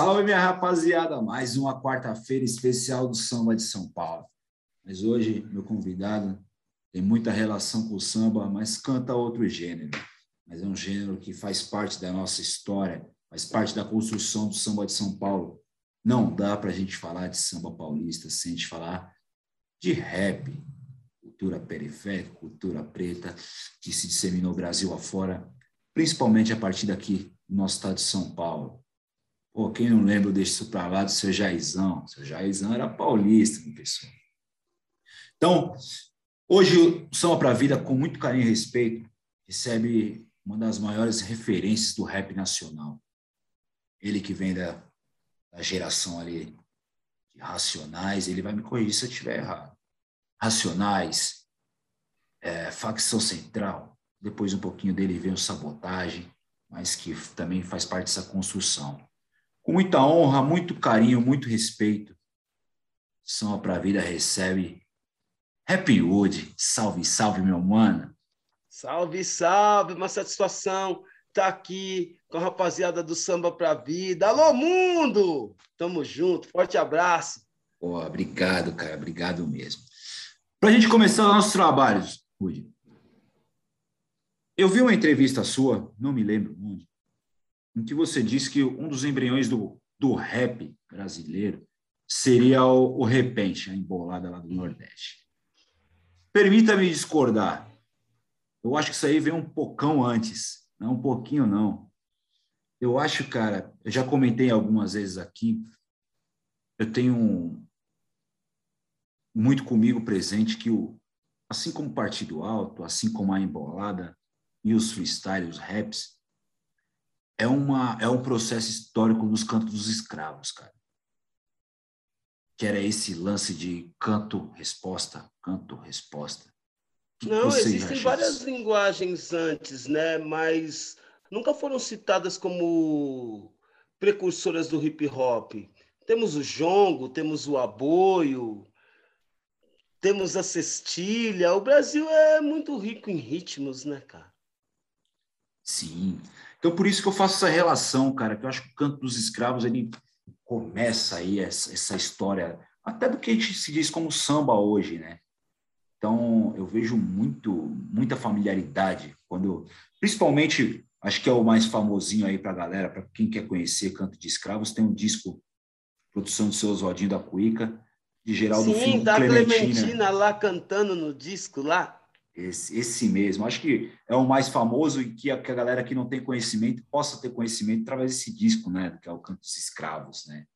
Salve, minha rapaziada! Mais uma quarta-feira especial do Samba de São Paulo. Mas hoje, meu convidado tem muita relação com o samba, mas canta outro gênero. Mas é um gênero que faz parte da nossa história, faz parte da construção do samba de São Paulo. Não dá para a gente falar de samba paulista sem a gente falar de rap, cultura periférica, cultura preta, que se disseminou Brasil afora, principalmente a partir daqui, no nosso estado de São Paulo. Pô, quem não lembra deixa isso para lá do seu Jaizão? Seu Jaizão era paulista, meu pessoal. Então, hoje o Samba para a Vida, com muito carinho e respeito, recebe uma das maiores referências do rap nacional. Ele que vem da, da geração ali de Racionais, ele vai me corrigir se eu estiver errado. Racionais, é, Facção Central, depois um pouquinho dele vem o Sabotagem, mas que também faz parte dessa construção com muita honra, muito carinho, muito respeito. São para a Vida recebe Happy Wood. Salve, salve, meu mano. Salve, salve, uma satisfação estar tá aqui com a rapaziada do Samba para a Vida. Alô, mundo! Tamo junto, forte abraço. Pô, obrigado, cara, obrigado mesmo. Para a gente começar os nossos trabalhos, Wood, eu vi uma entrevista sua, não me lembro onde, em que você disse que um dos embriões do, do rap brasileiro seria o, o repente, a embolada lá do Nordeste. Permita-me discordar. Eu acho que isso aí veio um pocão antes, não um pouquinho não. Eu acho, cara, eu já comentei algumas vezes aqui, eu tenho um, muito comigo presente que o assim como o Partido Alto, assim como a embolada e os freestyles, os raps, é, uma, é um processo histórico nos cantos dos escravos, cara. Que era esse lance de canto-resposta, canto-resposta. Não, existem várias isso? linguagens antes, né? Mas nunca foram citadas como precursoras do hip hop. Temos o jongo, temos o aboio, temos a cestilha. O Brasil é muito rico em ritmos, né, cara? Sim. Então, por isso que eu faço essa relação, cara, que eu acho que o Canto dos Escravos, ele começa aí essa, essa história, até do que a gente se diz como samba hoje, né? Então, eu vejo muito, muita familiaridade quando, principalmente, acho que é o mais famosinho aí para a galera, para quem quer conhecer Canto de Escravos, tem um disco, produção do seu Oswaldinho da Cuica, de Geraldo Sim, Filho, da Clementina. Clementina lá cantando no disco lá. Esse, esse mesmo. Acho que é o mais famoso e que a, que a galera que não tem conhecimento possa ter conhecimento através desse disco, né? Que é o Canto dos Escravos, né?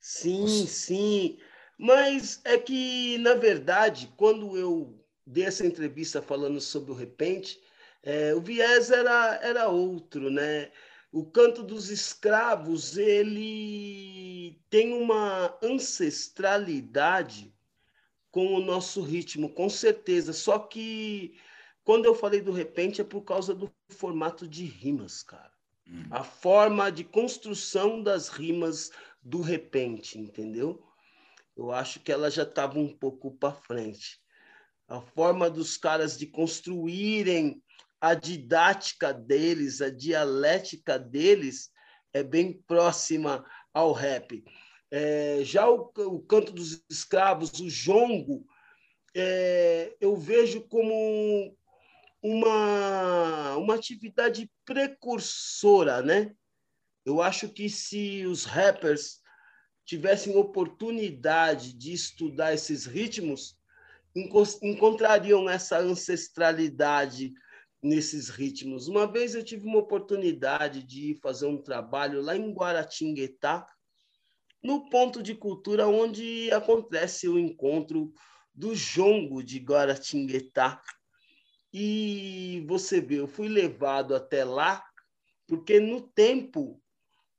Sim, Nossa. sim. Mas é que, na verdade, quando eu dei essa entrevista falando sobre o repente, é, o viés era, era outro, né? O canto dos escravos ele tem uma ancestralidade com o nosso ritmo, com certeza. Só que quando eu falei do repente é por causa do formato de rimas, cara. Hum. A forma de construção das rimas do repente, entendeu? Eu acho que ela já estava um pouco para frente. A forma dos caras de construírem a didática deles, a dialética deles é bem próxima ao rap. É, já o, o, canto dos escravos, o jongo, é, eu vejo como uma, uma atividade precursora, né? Eu acho que se os rappers tivessem oportunidade de estudar esses ritmos, encontrariam essa ancestralidade nesses ritmos. Uma vez eu tive uma oportunidade de fazer um trabalho lá em Guaratinguetá, no ponto de cultura onde acontece o encontro do jongo de Guaratinguetá. E você vê, eu fui levado até lá, porque no tempo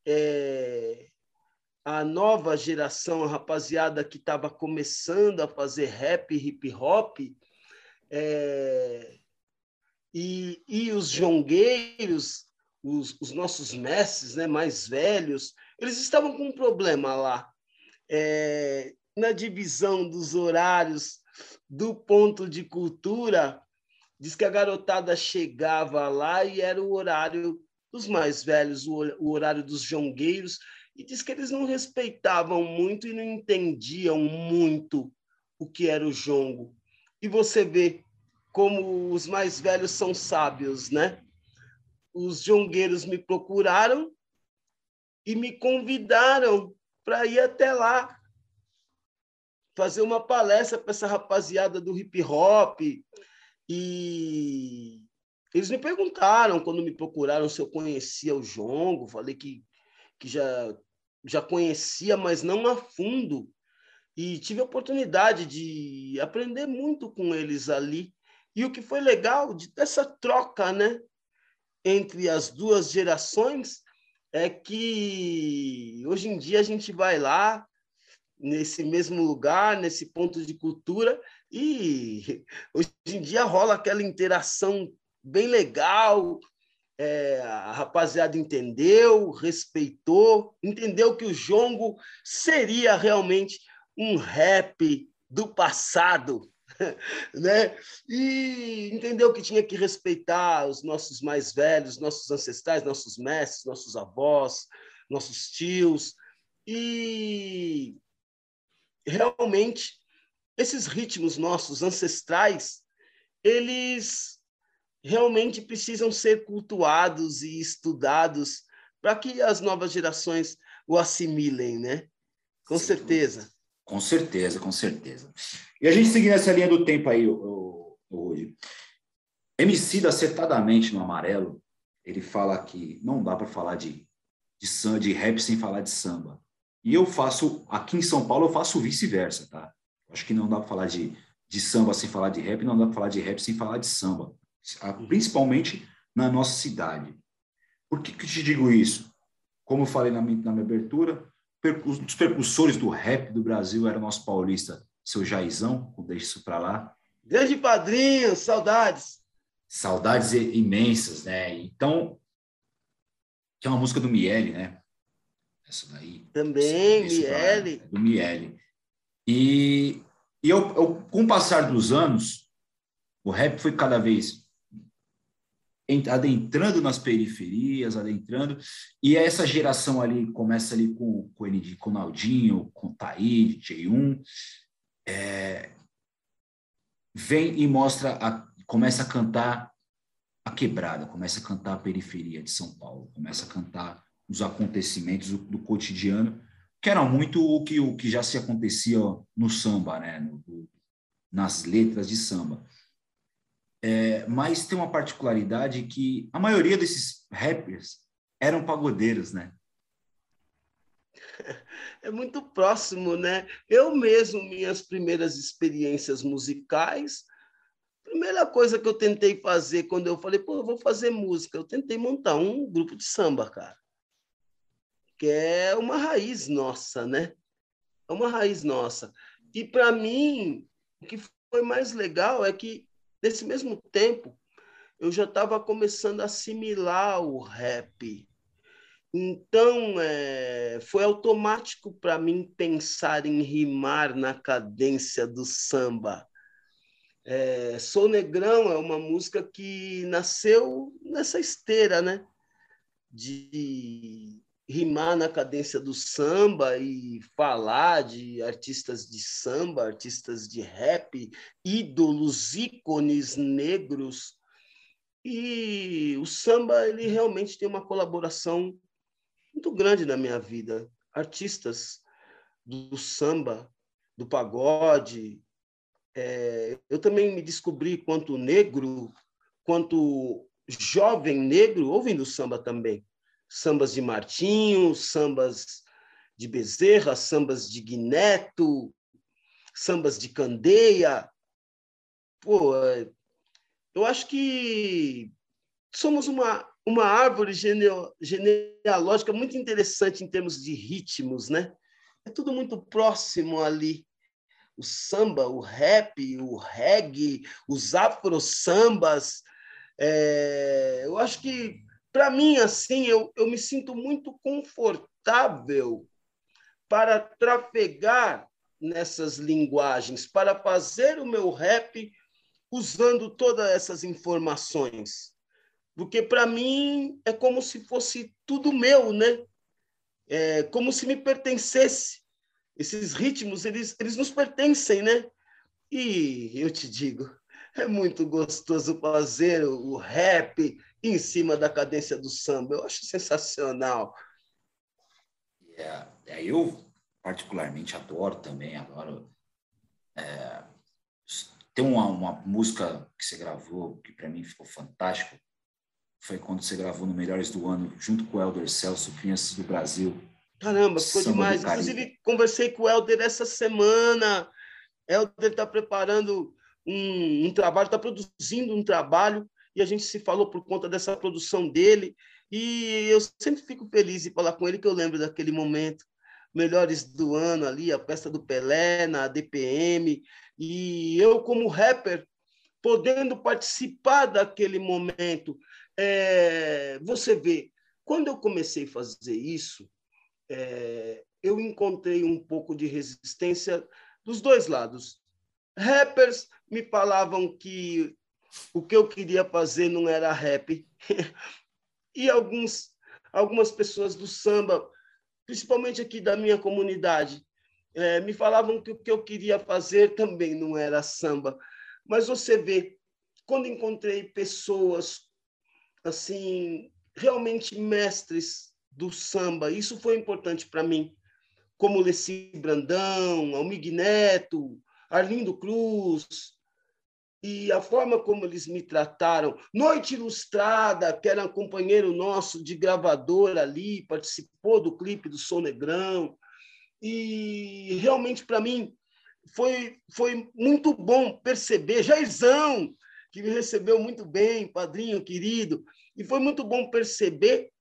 é, a nova geração, a rapaziada que estava começando a fazer rap, hip hop, é, e, e os jongueiros, os, os nossos mestres né, mais velhos, eles estavam com um problema lá. É, na divisão dos horários do ponto de cultura, diz que a garotada chegava lá e era o horário dos mais velhos, o horário dos jongueiros, e diz que eles não respeitavam muito e não entendiam muito o que era o jongo. E você vê como os mais velhos são sábios, né? Os jongueiros me procuraram e me convidaram para ir até lá fazer uma palestra para essa rapaziada do hip hop e eles me perguntaram quando me procuraram se eu conhecia o jongo, falei que que já já conhecia, mas não a fundo. E tive a oportunidade de aprender muito com eles ali. E o que foi legal de dessa troca, né, entre as duas gerações é que hoje em dia a gente vai lá nesse mesmo lugar, nesse ponto de cultura e hoje em dia rola aquela interação bem legal, é, a rapaziada entendeu, respeitou, entendeu que o jongo seria realmente um rap do passado, né? E entendeu que tinha que respeitar os nossos mais velhos, nossos ancestrais, nossos mestres, nossos avós, nossos tios. E realmente esses ritmos nossos ancestrais, eles realmente precisam ser cultuados e estudados para que as novas gerações o assimilem, né? Com Sim, certeza. Com certeza, com certeza. E a gente seguindo essa linha do tempo aí, o MC acertadamente no amarelo, ele fala que não dá para falar de, de, de rap sem falar de samba. E eu faço, aqui em São Paulo, eu faço vice-versa, tá? Acho que não dá para falar de, de samba sem falar de rap, não dá para falar de rap sem falar de samba principalmente na nossa cidade. Por que, que eu te digo isso? Como eu falei na minha, na minha abertura, um dos percussores do rap do Brasil era o nosso paulista, seu Jaizão, deixa isso para lá. Grande padrinho, saudades. Saudades imensas, né? Então, que é uma música do Miele, né? Essa daí. Também, Miele. É do Miele. E, e eu, eu, com o passar dos anos, o rap foi cada vez adentrando nas periferias, adentrando, e essa geração ali começa ali com, com, ele, com Naldinho, com Taí, J1, é, vem e mostra, a, começa a cantar a quebrada, começa a cantar a periferia de São Paulo, começa a cantar os acontecimentos do, do cotidiano, que era muito o que, o que já se acontecia no samba, né? No, nas letras de samba. É, mas tem uma particularidade que a maioria desses rappers eram pagodeiros, né? É muito próximo, né? Eu mesmo, minhas primeiras experiências musicais, primeira coisa que eu tentei fazer quando eu falei, pô, eu vou fazer música, eu tentei montar um grupo de samba, cara. Que é uma raiz nossa, né? É uma raiz nossa. E para mim, o que foi mais legal é que Nesse mesmo tempo, eu já estava começando a assimilar o rap. Então, é, foi automático para mim pensar em rimar na cadência do samba. É, Sou Negrão é uma música que nasceu nessa esteira, né? De rimar na cadência do samba e falar de artistas de samba, artistas de rap, ídolos, ícones negros. E o samba ele realmente tem uma colaboração muito grande na minha vida. Artistas do samba, do pagode. É, eu também me descobri quanto negro, quanto jovem negro, ouvindo samba também sambas de Martinho, sambas de Bezerra, sambas de Guineto, sambas de Candeia. Pô, eu acho que somos uma, uma árvore genealógica muito interessante em termos de ritmos, né? É tudo muito próximo ali. O samba, o rap, o reggae, os afro-sambas. É, eu acho que para mim, assim, eu, eu me sinto muito confortável para trafegar nessas linguagens, para fazer o meu rap usando todas essas informações. Porque para mim é como se fosse tudo meu, né? é, como se me pertencesse. Esses ritmos, eles, eles nos pertencem, né? E eu te digo, é muito gostoso fazer o rap em cima da cadência do samba. Eu acho sensacional. É, é eu particularmente adoro também, adoro. É, tem uma, uma música que você gravou que para mim ficou fantástico, foi quando você gravou no Melhores do Ano, junto com o Helder Celso, Crianças do Brasil. Caramba, ficou Samba demais. Inclusive, conversei com o Helder essa semana. Helder está preparando um, um trabalho, está produzindo um trabalho, e a gente se falou por conta dessa produção dele. E eu sempre fico feliz de falar com ele, que eu lembro daquele momento. Melhores do ano ali, a festa do Pelé, na DPM. E eu, como rapper, podendo participar daquele momento, é, você vê, quando eu comecei a fazer isso, é, eu encontrei um pouco de resistência dos dois lados. Rappers me falavam que o que eu queria fazer não era rap. e alguns, algumas pessoas do samba, principalmente aqui da minha comunidade, é, me falavam que o que eu queria fazer também não era samba. Mas você vê, quando encontrei pessoas assim, realmente mestres do samba. Isso foi importante para mim, como Leci Brandão, Almig Neto, Arlindo Cruz, e a forma como eles me trataram. Noite Ilustrada, que era um companheiro nosso de gravador ali, participou do clipe do Som Negrão. E realmente, para mim, foi, foi muito bom perceber. Jairzão, que me recebeu muito bem, padrinho querido, e foi muito bom perceber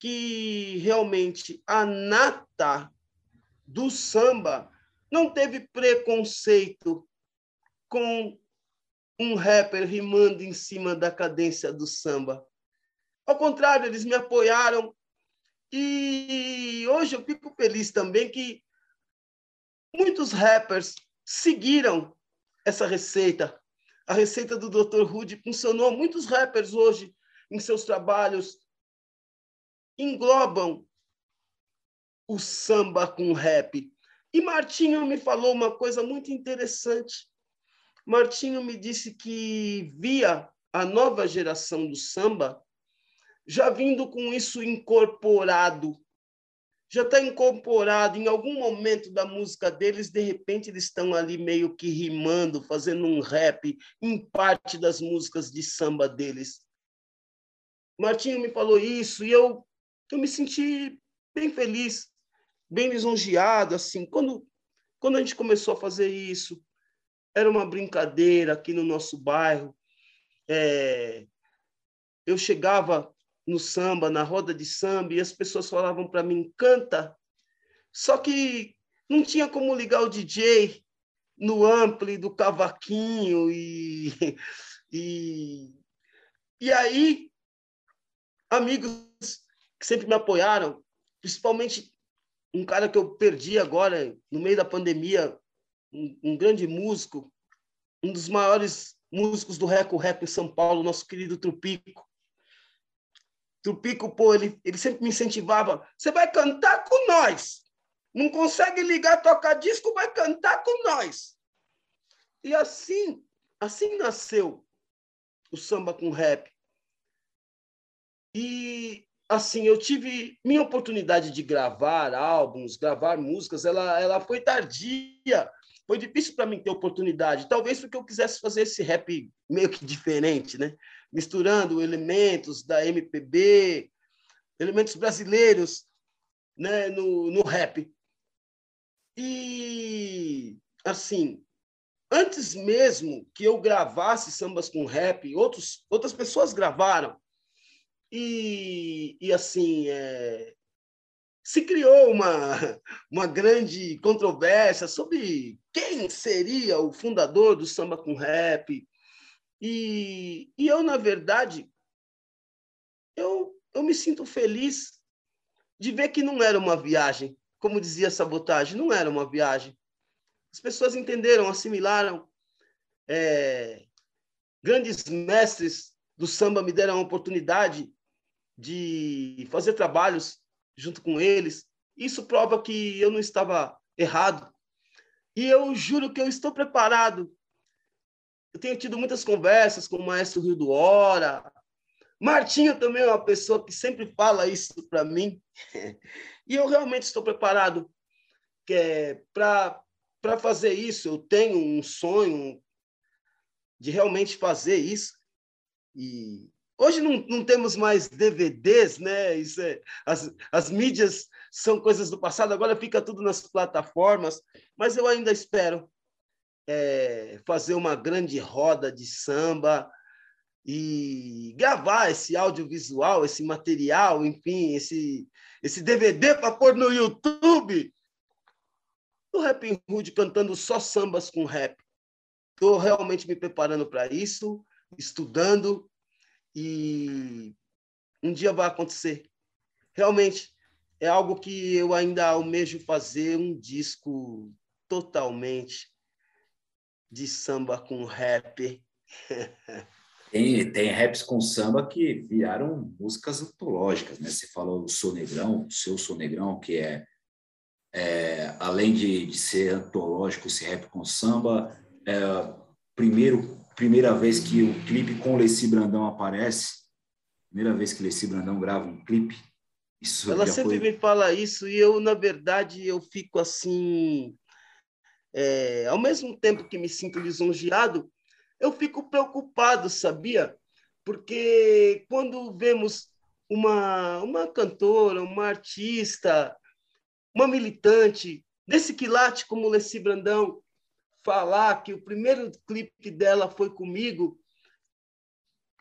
que realmente a nata do samba não teve preconceito com um rapper rimando em cima da cadência do samba. Ao contrário, eles me apoiaram e hoje eu fico feliz também que muitos rappers seguiram essa receita a receita do Dr. Rude funcionou. Muitos rappers hoje, em seus trabalhos, englobam o samba com rap. E Martinho me falou uma coisa muito interessante. Martinho me disse que via a nova geração do samba já vindo com isso incorporado já está incorporado em algum momento da música deles, de repente eles estão ali meio que rimando, fazendo um rap em parte das músicas de samba deles. Martinho me falou isso e eu, eu me senti bem feliz, bem lisonjeado, assim, quando, quando a gente começou a fazer isso, era uma brincadeira aqui no nosso bairro, é, eu chegava no samba, na roda de samba, e as pessoas falavam para mim, canta. Só que não tinha como ligar o DJ no ampli do cavaquinho e, e, e aí amigos que sempre me apoiaram, principalmente um cara que eu perdi agora no meio da pandemia, um, grande músico, um dos maiores músicos do Reco Reco em São Paulo, nosso querido Trupico. Tupico, pô, ele, ele sempre me incentivava. Você vai cantar com nós. Não consegue ligar, tocar disco, vai cantar com nós. E assim, assim nasceu o samba com rap. E assim, eu tive minha oportunidade de gravar álbuns, gravar músicas, ela, ela foi tardia. Foi difícil para mim ter oportunidade. Talvez porque eu quisesse fazer esse rap meio que diferente, né? misturando elementos da MPB, elementos brasileiros né, no, no rap. E, assim, antes mesmo que eu gravasse sambas com rap, outros, outras pessoas gravaram. E, e assim, é, se criou uma, uma grande controvérsia sobre quem seria o fundador do samba com rap. E, e eu, na verdade, eu, eu me sinto feliz de ver que não era uma viagem, como dizia sabotagem, não era uma viagem. As pessoas entenderam, assimilaram. É, grandes mestres do samba me deram a oportunidade de fazer trabalhos junto com eles. Isso prova que eu não estava errado. E eu juro que eu estou preparado. Eu tenho tido muitas conversas com o maestro Rio do Hora. Martinho também é uma pessoa que sempre fala isso para mim. E eu realmente estou preparado é para fazer isso. Eu tenho um sonho de realmente fazer isso. E hoje não, não temos mais DVDs, né? Isso é, as, as mídias são coisas do passado, agora fica tudo nas plataformas, mas eu ainda espero é, fazer uma grande roda de samba e gravar esse audiovisual, esse material, enfim, esse, esse DVD para pôr no YouTube. O Rap Hood cantando só sambas com rap. Estou realmente me preparando para isso, estudando e um dia vai acontecer. Realmente, é algo que eu ainda almejo fazer um disco totalmente de samba com rap. Tem, tem raps com samba que viraram músicas antológicas, né? Você falou do Sonegrão, seu Sonegrão, que é, é além de, de, ser antológico esse rap com samba, é, primeiro, primeira vez que o clipe com Leci Brandão aparece, primeira vez que Leci Brandão grava um clipe, isso Ela sempre foi... me fala isso e eu, na verdade, eu fico assim. É, ao mesmo tempo que me sinto lisonjeado, eu fico preocupado, sabia? Porque quando vemos uma, uma cantora, uma artista, uma militante desse quilate como Leci Brandão falar que o primeiro clipe dela foi comigo,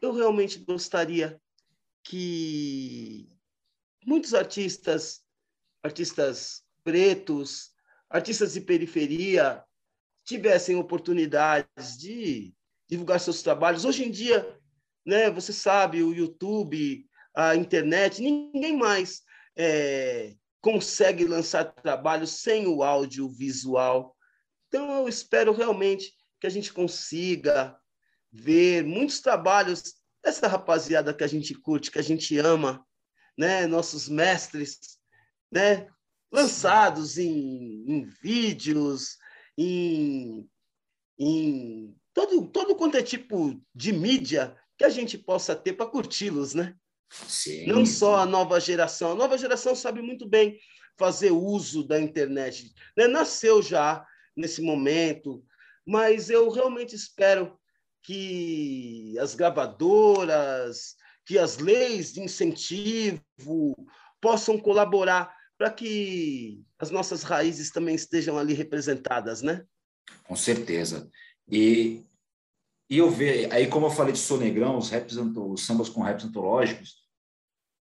eu realmente gostaria que muitos artistas, artistas pretos, artistas de periferia, tivessem oportunidades de divulgar seus trabalhos. Hoje em dia, né, você sabe, o YouTube, a internet, ninguém mais é, consegue lançar trabalho sem o audiovisual. Então, eu espero realmente que a gente consiga ver muitos trabalhos dessa rapaziada que a gente curte, que a gente ama, né, nossos mestres, né, lançados em, em vídeos, em, em todo, todo quanto é tipo de mídia que a gente possa ter para curti-los, né? Sim. Não só a nova geração. A nova geração sabe muito bem fazer uso da internet. Né? Nasceu já nesse momento, mas eu realmente espero que as gravadoras, que as leis de incentivo possam colaborar para que as nossas raízes também estejam ali representadas, né? Com certeza. E, e eu vejo, aí como eu falei de Sonegrão, os, raps, os sambas com raps antológicos,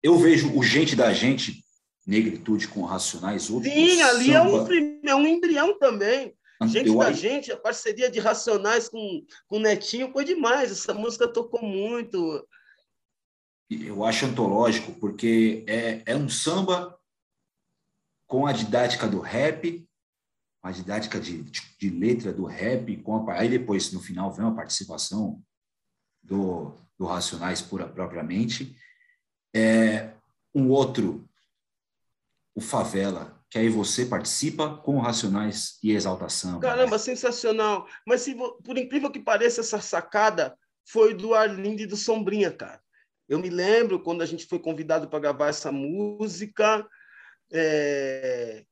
eu vejo o Gente da Gente, Negritude com Racionais. Outro, Sim, ali samba... é, um, é um embrião também. Gente da Gente, a parceria de Racionais com, com Netinho foi demais. Essa música tocou muito eu acho antológico, porque é, é um samba com a didática do rap, a didática de, de, letra do rap, com a, aí depois, no final, vem a participação do, do Racionais pura, propriamente. É, um outro, o Favela, que aí você participa com o Racionais e Exalta Samba. Caramba, sensacional. Mas se, por incrível que pareça, essa sacada foi do Arlindo e do Sombrinha, cara. Eu me lembro quando a gente foi convidado para gravar essa música, é...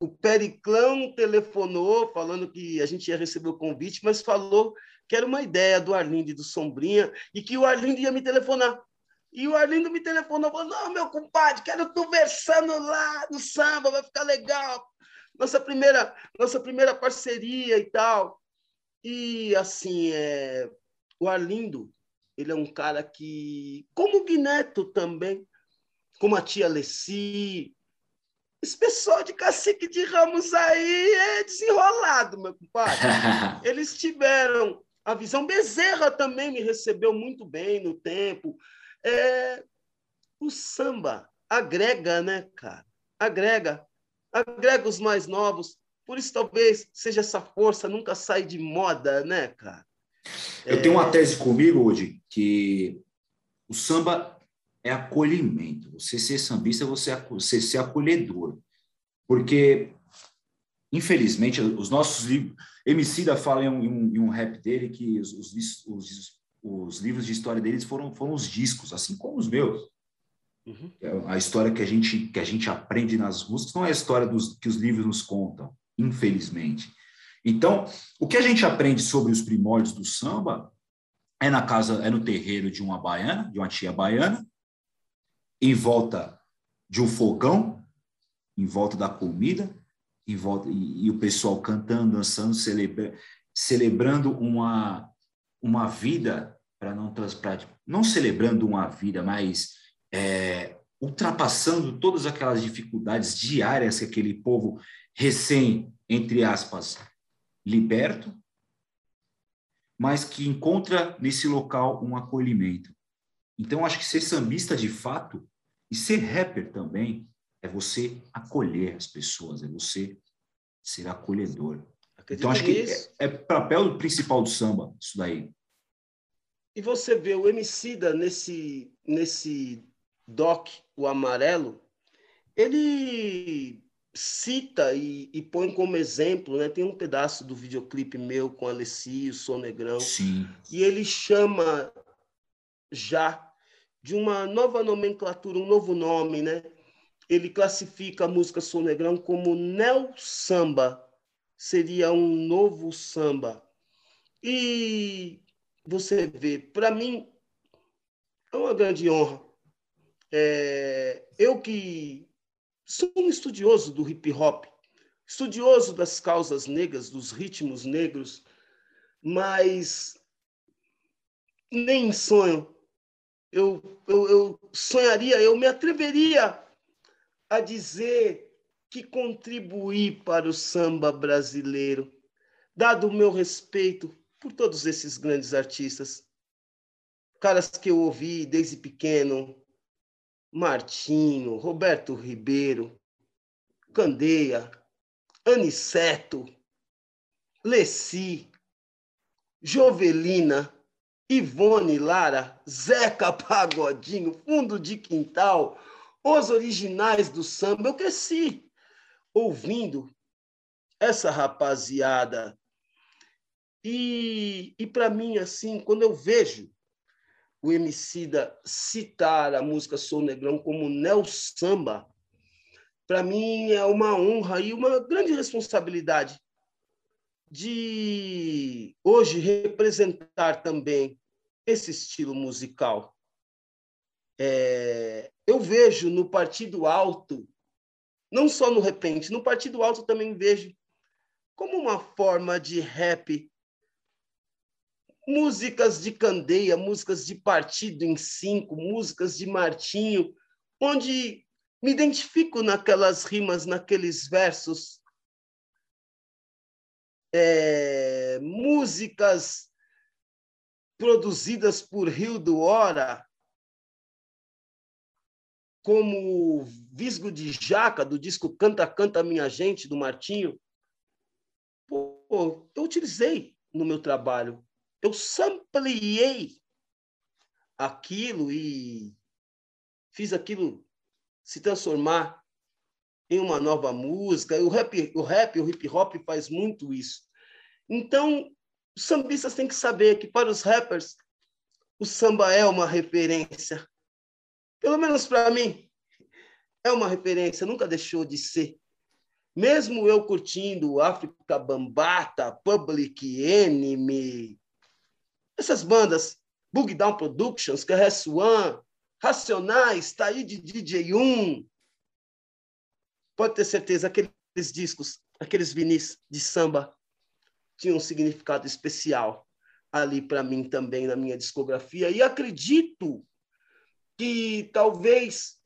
o Periclão telefonou falando que a gente ia receber o convite, mas falou que era uma ideia do Arlindo e do Sombrinha e que o Arlindo ia me telefonar. E o Arlindo me telefonou, falou, não, meu compadre, quero tu versando lá no samba, vai ficar legal. Nossa primeira, nossa primeira parceria e tal. E, assim, é, o Arlindo, ele é um cara que, como o Guineto também, como a tia Leci, esse pessoal de cacique de Ramos aí é desenrolado, meu compadre. Eles tiveram a visão. Bezerra também me recebeu muito bem no tempo. É, o samba agrega, né, cara? Agrega. Agrega os mais novos. Por isso, talvez, seja essa força, nunca sai de moda, né, cara? Eu tenho uma tese comigo, hoje que o samba é acolhimento. Você ser sambista, você, você ser acolhedor. Porque, infelizmente, os nossos livros. Emicida fala em um, em um, rap dele que os, os, os, os, livros de história deles foram, foram os discos, assim como os meus. Uhum. É a história que a, gente, que a gente aprende nas músicas não é a história dos, que os livros nos contam, infelizmente. Então, o que a gente aprende sobre os primórdios do samba é na casa, é no terreiro de uma baiana, de uma tia baiana, em volta de um fogão, em volta da comida, em volta e, e o pessoal cantando, dançando, celebra, celebrando uma uma vida para não pra, não celebrando uma vida, mas é, ultrapassando todas aquelas dificuldades diárias que aquele povo recém, entre aspas, liberto, mas que encontra nesse local um acolhimento. Então, acho que ser sambista de fato e ser rapper também é você acolher as pessoas, é você ser acolhedor. Acredito então, acho que é, é papel principal do samba, isso daí. E você vê o Emicida nesse, nesse doc, o amarelo, ele cita e, e, põe como exemplo, né? Tem um pedaço do videoclipe meu com Alessi, o Sonegrão, Sim. e ele chama já de uma nova nomenclatura, um novo nome, né? Ele classifica a música Sonegrão como neo samba, seria um novo samba. E você vê, para mim é uma grande honra. É, eu que sou um estudioso do hip hop, estudioso das causas negras, dos ritmos negros, mas nem sonho eu, eu, eu sonharia, eu me atreveria a dizer que contribuí para o samba brasileiro, dado o meu respeito por todos esses grandes artistas, caras que eu ouvi desde pequeno, Martinho, Roberto Ribeiro, Candeia, Aniceto, Leci, Jovelina, Ivone Lara, Zeca Pagodinho, Fundo de Quintal, os originais do samba. Eu cresci ouvindo essa rapaziada. E, e para mim, assim, quando eu vejo o Emicida citar a música Sou Negrão como Neo Samba, para mim é uma honra e uma grande responsabilidade de hoje representar também esse estilo musical. É, eu vejo no Partido Alto, não só no Repente, no Partido Alto também vejo como uma forma de rap. Músicas de candeia, músicas de partido em cinco, músicas de Martinho, onde me identifico naquelas rimas, naqueles versos, é, músicas produzidas por Rio do Hora, como Visgo de Jaca, do disco Canta, Canta Minha Gente, do Martinho, pô, eu utilizei no meu trabalho eu sampleei aquilo e fiz aquilo se transformar em uma nova música. O rap, o rap, o hip hop faz muito isso. Então, os sambistas têm que saber que para os rappers o samba é uma referência. Pelo menos para mim, é uma referência, nunca deixou de ser. Mesmo eu curtindo África Bambata, Public Enemy, essas bandas, Bug Down Productions, KRS One, Racionais, tá aí de DJ1. Pode ter certeza, aqueles discos, aqueles vinis de samba tinham um significado especial ali para mim também na minha discografia. E acredito que talvez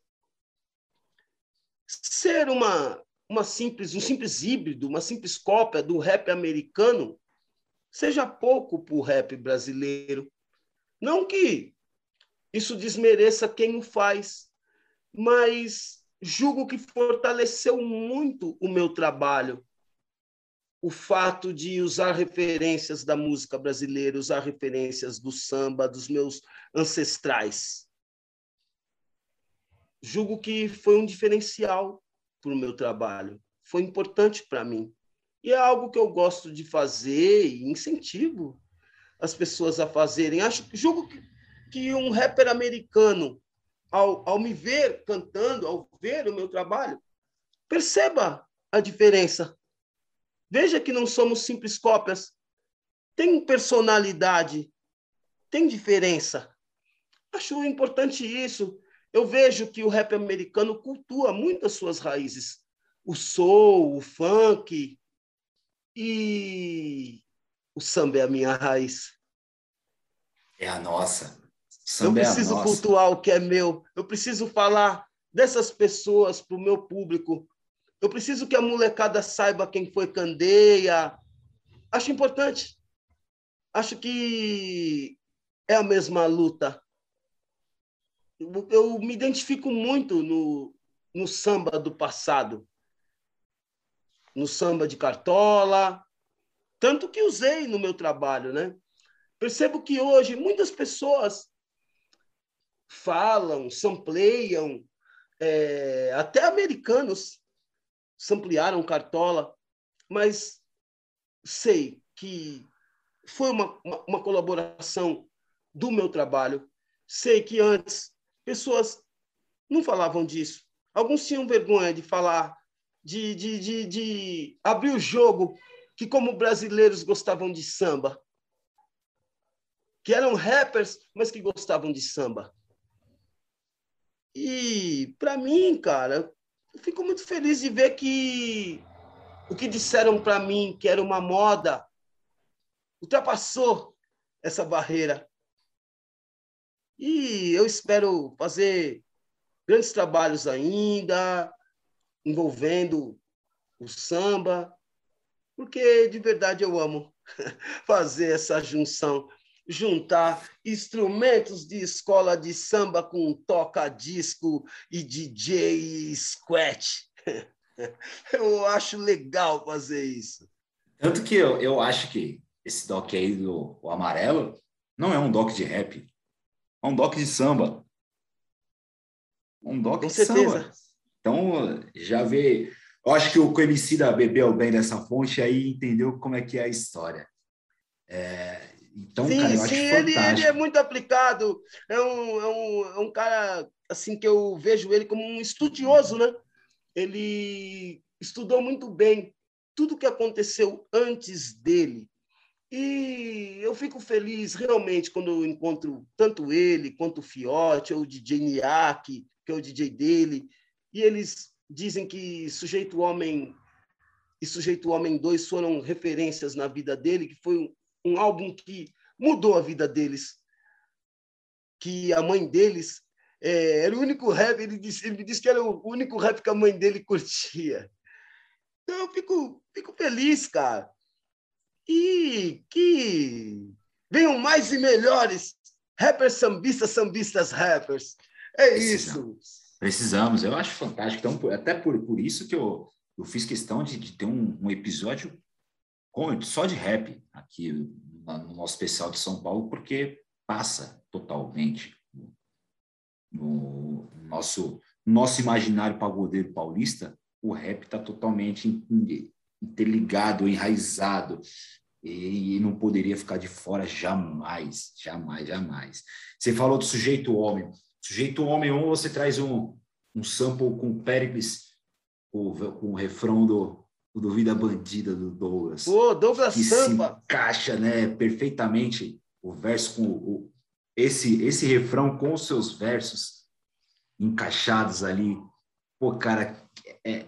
ser uma, uma simples, um simples híbrido, uma simples cópia do rap americano seja pouco para o rap brasileiro. Não que isso desmereça quem o faz, mas julgo que fortaleceu muito o meu trabalho. O fato de usar referências da música brasileira, usar referências do samba, dos meus ancestrais. Julgo que foi um diferencial para o meu trabalho. foi importante para mim. E é algo que eu gosto de fazer e incentivo as pessoas a fazerem. Acho, julgo que, que um rapper americano, ao, ao me ver cantando, ao ver o meu trabalho, perceba a diferença. Veja que não somos simples cópias. Tem personalidade, tem diferença. Acho importante isso. Eu vejo que o rap americano cultua muito as suas raízes. O soul, o funk, e o samba é a minha raiz. É a nossa. Samba eu preciso é cultuar o que é meu. Eu preciso falar dessas pessoas para o meu público. Eu preciso que a molecada saiba quem foi Candeia. Acho importante. Acho que é a mesma luta. Eu, me identifico muito no, no samba do passado no samba de cartola, tanto que usei no meu trabalho, né? Percebo que hoje muitas pessoas falam, sampleiam, é, até americanos samplearam cartola, mas sei que foi uma, uma, uma colaboração do meu trabalho. Sei que antes pessoas não falavam disso. Alguns tinham vergonha de falar de, de, de, de abrir o jogo que, como brasileiros, gostavam de samba. Que eram rappers, mas que gostavam de samba. E, para mim, cara, eu fico muito feliz de ver que o que disseram para mim que era uma moda ultrapassou essa barreira. E eu espero fazer grandes trabalhos ainda, envolvendo o samba, porque de verdade eu amo fazer essa junção, juntar instrumentos de escola de samba com toca-disco e DJ scratch. Eu acho legal fazer isso. Tanto que eu, eu acho que esse doc aí do amarelo não é um doc de rap, um doc de samba. Um doc com de certeza. samba. Então, já vê. Eu acho que o Emicida bebeu bem dessa fonte aí entendeu como é que é a história. É, então, sim, cara, eu sim, acho ele, ele, é muito aplicado. É um, é, um, é um cara assim que eu vejo ele como um estudioso, né? Ele estudou muito bem tudo que aconteceu antes dele. E eu fico feliz realmente quando eu encontro tanto ele quanto o Fiote, ou o DJ Niak, que é o DJ dele, e eles dizem que Sujeito Homem e Sujeito Homem 2 foram referências na vida dele, que foi um, um álbum que mudou a vida deles. Que a mãe deles é, era o único rap, ele disse, ele disse que era o único rap que a mãe dele curtia. Então eu fico, fico feliz, cara. E que venham mais e melhores rappers sambistas, sambistas rappers. É isso. Precisamos, eu acho fantástico. Então, até por, por isso que eu, eu fiz questão de, de ter um, um episódio com, só de rap aqui no nosso especial de São Paulo, porque passa totalmente no, no nosso, nosso imaginário pagodeiro paulista, o rap está totalmente interligado, enraizado, e, e não poderia ficar de fora jamais, jamais, jamais. Você falou do sujeito homem. Sujeito homem 1, você traz um, um sample com Pericles, com, com o refrão do, do Vida Bandida do Douglas. Pô, Douglas que Sampa! se encaixa né, perfeitamente o verso com o, esse, esse refrão com os seus versos encaixados ali. Pô, cara, é,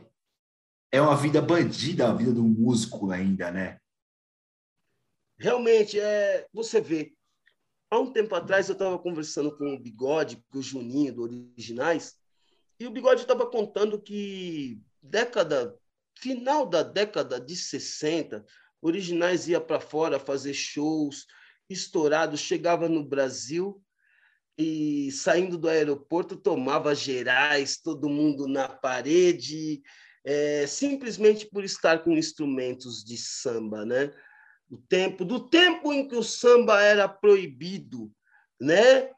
é uma vida bandida a vida do músico ainda, né? Realmente, é, você vê, Há um tempo atrás eu estava conversando com o Bigode, com o Juninho do Originais, e o Bigode estava contando que década, final da década de 60, Originais ia para fora fazer shows estourados, chegava no Brasil e saindo do aeroporto tomava gerais, todo mundo na parede, é, simplesmente por estar com instrumentos de samba, né? do tempo, do tempo em que o samba era proibido, né?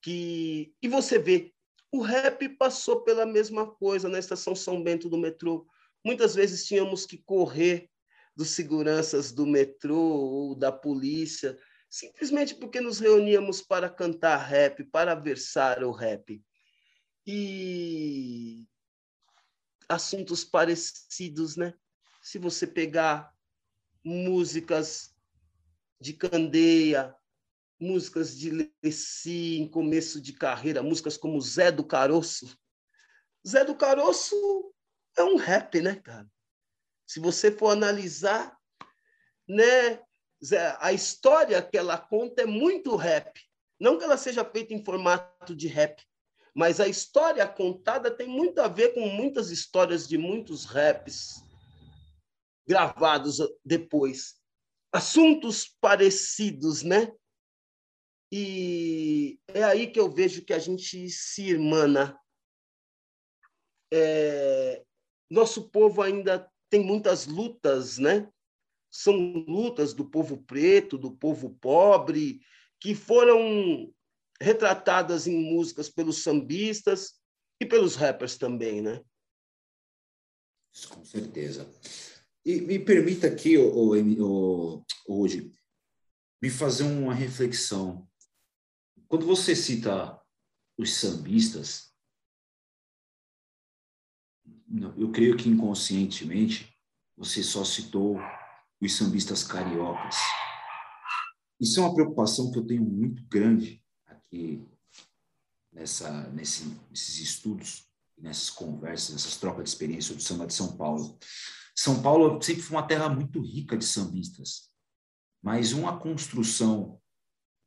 Que e você vê, o rap passou pela mesma coisa na estação São Bento do metrô. muitas vezes tínhamos que correr dos seguranças do metrô ou da polícia, simplesmente porque nos reuníamos para cantar rap, para versar o rap. E assuntos parecidos, né? Se você pegar músicas de Candeia, músicas de Leci em começo de carreira, músicas como Zé do Caroço. Zé do Caroço é um rap, né, cara? Se você for analisar, né, a história que ela conta é muito rap. Não que ela seja feita em formato de rap, mas a história contada tem muito a ver com muitas histórias de muitos raps gravados depois. Assuntos parecidos, né? E é aí que eu vejo que a gente se irmana. É, nosso povo ainda tem muitas lutas, né? São lutas do povo preto, do povo pobre, que foram retratadas em músicas pelos sambistas e pelos rappers também, né? Com certeza. E me permita aqui, hoje, me fazer uma reflexão. Quando você cita os sambistas, eu creio que inconscientemente você só citou os sambistas cariocas. Isso é uma preocupação que eu tenho muito grande aqui nessa, nesse, nesses estudos, nessas conversas, nessas trocas de experiência do samba de São Paulo. São Paulo sempre foi uma terra muito rica de sambistas, mas uma construção,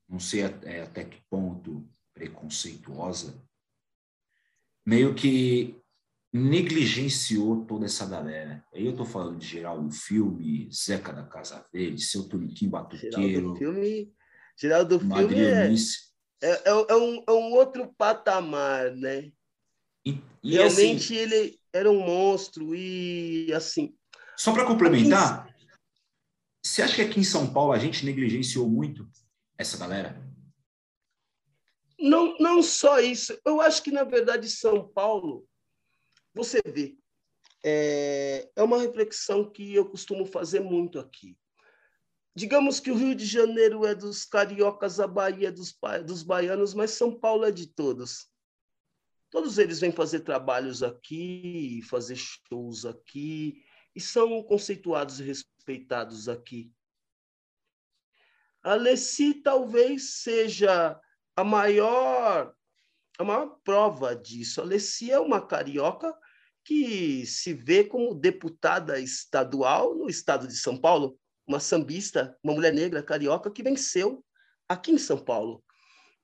não sei até, até que ponto preconceituosa, meio que negligenciou toda essa galera. Aí eu estou falando de Geraldo Filme, Zeca da Casa Verde, Seu Tuniquim Batuqueiro. Geraldo Filme, Geraldo Filme é, é, é, é, um, é um outro patamar, né? E, e Realmente assim, ele era um monstro e assim. Só para complementar, você acha que aqui em São Paulo a gente negligenciou muito essa galera? Não, não só isso. Eu acho que, na verdade, São Paulo, você vê, é, é uma reflexão que eu costumo fazer muito aqui. Digamos que o Rio de Janeiro é dos cariocas, a Bahia é dos, dos baianos, mas São Paulo é de todos. Todos eles vêm fazer trabalhos aqui, fazer shows aqui, e são conceituados e respeitados aqui. A Leci talvez seja a maior a maior prova disso. A Leci é uma carioca que se vê como deputada estadual no estado de São Paulo uma sambista, uma mulher negra carioca que venceu aqui em São Paulo.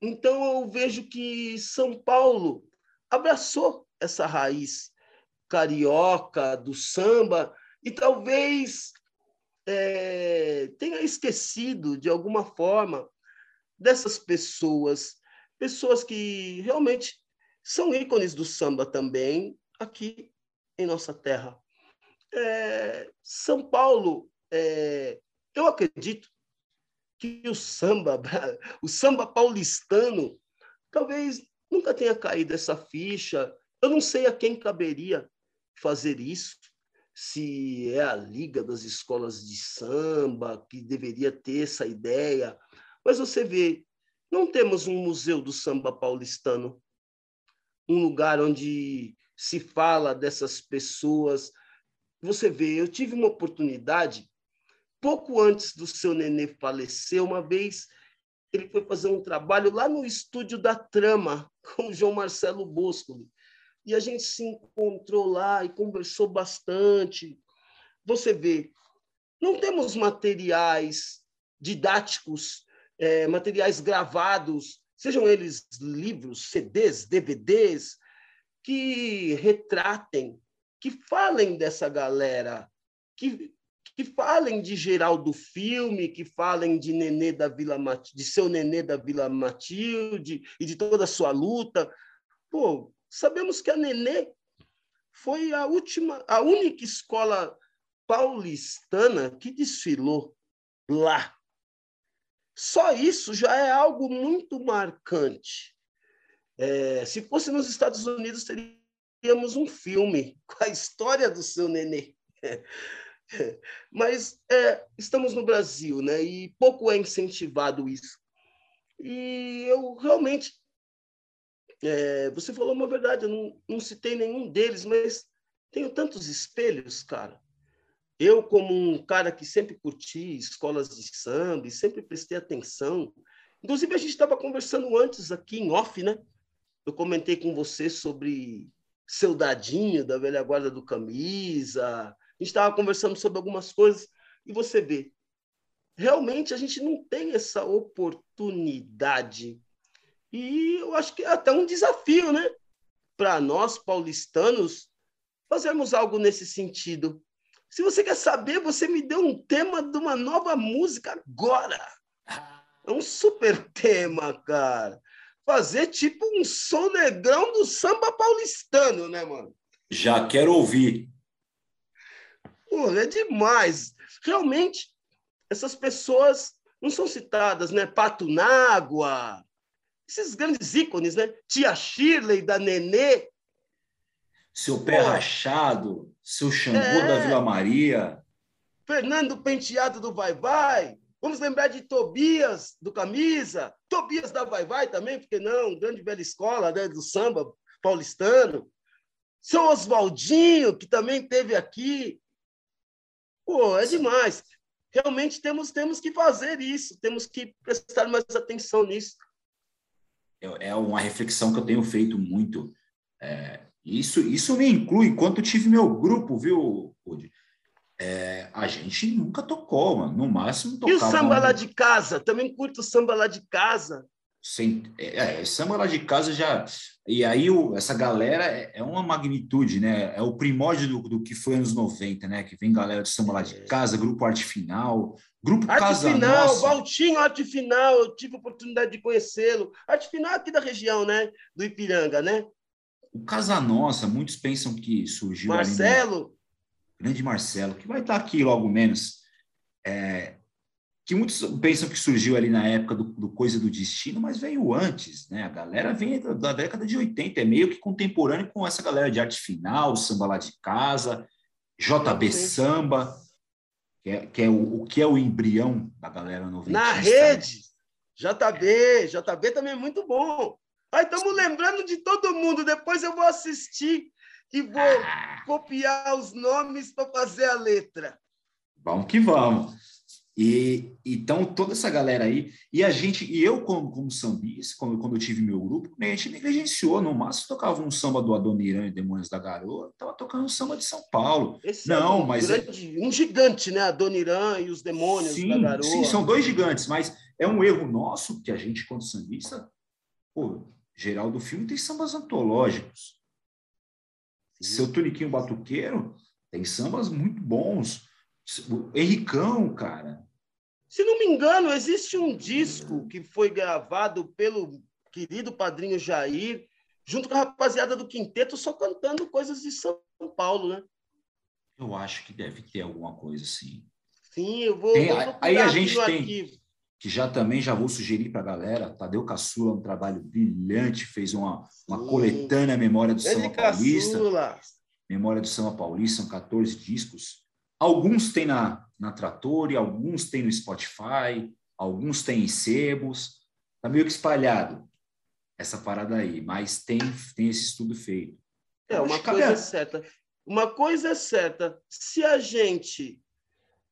Então eu vejo que São Paulo abraçou essa raiz carioca do samba e talvez é, tenha esquecido de alguma forma dessas pessoas, pessoas que realmente são ícones do samba também aqui em nossa terra. É, São Paulo é, eu acredito que o samba, o samba paulistano, talvez nunca tenha caído essa ficha. Eu não sei a quem caberia fazer isso, se é a Liga das Escolas de Samba que deveria ter essa ideia. Mas você vê, não temos um museu do samba paulistano, um lugar onde se fala dessas pessoas. Você vê, eu tive uma oportunidade pouco antes do seu nenê falecer, uma vez ele foi fazer um trabalho lá no estúdio da Trama com o João Marcelo Bosco. E a gente se encontrou lá e conversou bastante. Você vê, não temos materiais didáticos, é, materiais gravados, sejam eles livros, CDs, DVDs, que retratem, que falem dessa galera, que que falem de Geraldo Filme, que falem de Nenê da Vila de seu Nenê da Vila Matilde e de toda a sua luta. Pô, sabemos que a Nenê foi a última, a única escola paulistana que desfilou lá. Só isso já é algo muito marcante. É, se fosse nos Estados Unidos, teria faríamos um filme com a história do seu nenê. Mas é, estamos no Brasil, né? E pouco é incentivado isso. E eu realmente. É, você falou uma verdade, eu não, não citei nenhum deles, mas tenho tantos espelhos, cara. Eu, como um cara que sempre curti escolas de samba e sempre prestei atenção, inclusive a gente estava conversando antes aqui em off, né? Eu comentei com você sobre seu dadinho da velha guarda do camisa. Gente estava conversando sobre algumas coisas e você vê, realmente a gente não tem essa oportunidade. E eu acho que é até um desafio, né? Para nós paulistanos fazermos algo nesse sentido. Se você quer saber, você me deu um tema de uma nova música agora. É um super tema, cara. Fazer tipo um sonegrão do samba paulistano, né, mano? Já quero ouvir. Pô, é demais. Realmente, essas pessoas não são citadas, né? Pato Nágua, esses grandes ícones, né? Tia Shirley, da Nenê, seu pé Pô. rachado, seu Xangô é. da Vila Maria. Fernando Penteado do Vai Vai. Vamos lembrar de Tobias do Camisa, Tobias da Vai Vai também, porque não, grande velha escola né, do samba paulistano. Seu Oswaldinho, que também teve aqui. Pô, é demais. Realmente temos, temos que fazer isso, temos que prestar mais atenção nisso. É, uma reflexão que eu tenho feito muito. É, isso, isso me inclui enquanto tive meu grupo, viu, Rudy? É, a gente nunca tocou, mano. No máximo tocava. E o samba lá de casa? Também curto o samba lá de casa. Sem, é, é, samba lá de casa já. E aí, o, essa galera é, é, uma magnitude, né? É o primórdio do, do, que foi anos 90, né? Que vem galera de samba lá de é. casa, grupo Arte Final, grupo Arte Casa Final, Nossa. Valtinho Arte Final, eu tive a oportunidade de conhecê-lo. Arte Final aqui da região, né? Do Ipiranga, né? O Casa Nossa, muitos pensam que surgiu. Marcelo. No... Grande Marcelo, que vai estar aqui logo menos. É, que muitos pensam que surgiu ali na época do, do, Coisa do Destino, mas veio antes, né? A galera vem da, da, década de 80, é meio que contemporâneo com essa galera de arte final, samba lá de casa, JB Samba, que é, que é o, o, que é o embrião da galera noventista. Na rede! JB, JB também é muito bom. Aí estamos lembrando de todo mundo. Depois eu vou assistir e vou ah. copiar os nomes para fazer a letra. Vamos que vamos. E então toda essa galera aí e a gente e eu como, como sambista quando, quando eu tive meu grupo a gente negligenciou no máximo tocava um samba do Adoniran e Demônios da Garoa estava tocando um samba de São Paulo Esse é não é um mas grande, é... um gigante né Adoniran e os Demônios sim, da Garoa sim são dois gigantes mas é um erro nosso que a gente quando sambista pô, geral do filme tem sambas antológicos. Seu Tuniquinho Batuqueiro tem sambas muito bons. O Henricão, cara. Se não me engano, existe um disco que foi gravado pelo querido padrinho Jair, junto com a rapaziada do Quinteto, só cantando coisas de São Paulo, né? Eu acho que deve ter alguma coisa assim. Sim, eu vou. Tem, vou aí a gente tem. Arquivo que já também já vou sugerir para a galera. Tadeu Caçula, um trabalho brilhante, fez uma, uma coletânea Memória do Samba Paulista. Memória do Samba Paulista, são 14 discos. Alguns tem na, na Trator, alguns tem no Spotify, alguns tem em sebos. Está meio que espalhado essa parada aí, mas tem, tem esse estudo feito. É, uma coisa é certa. Uma coisa é certa, se a gente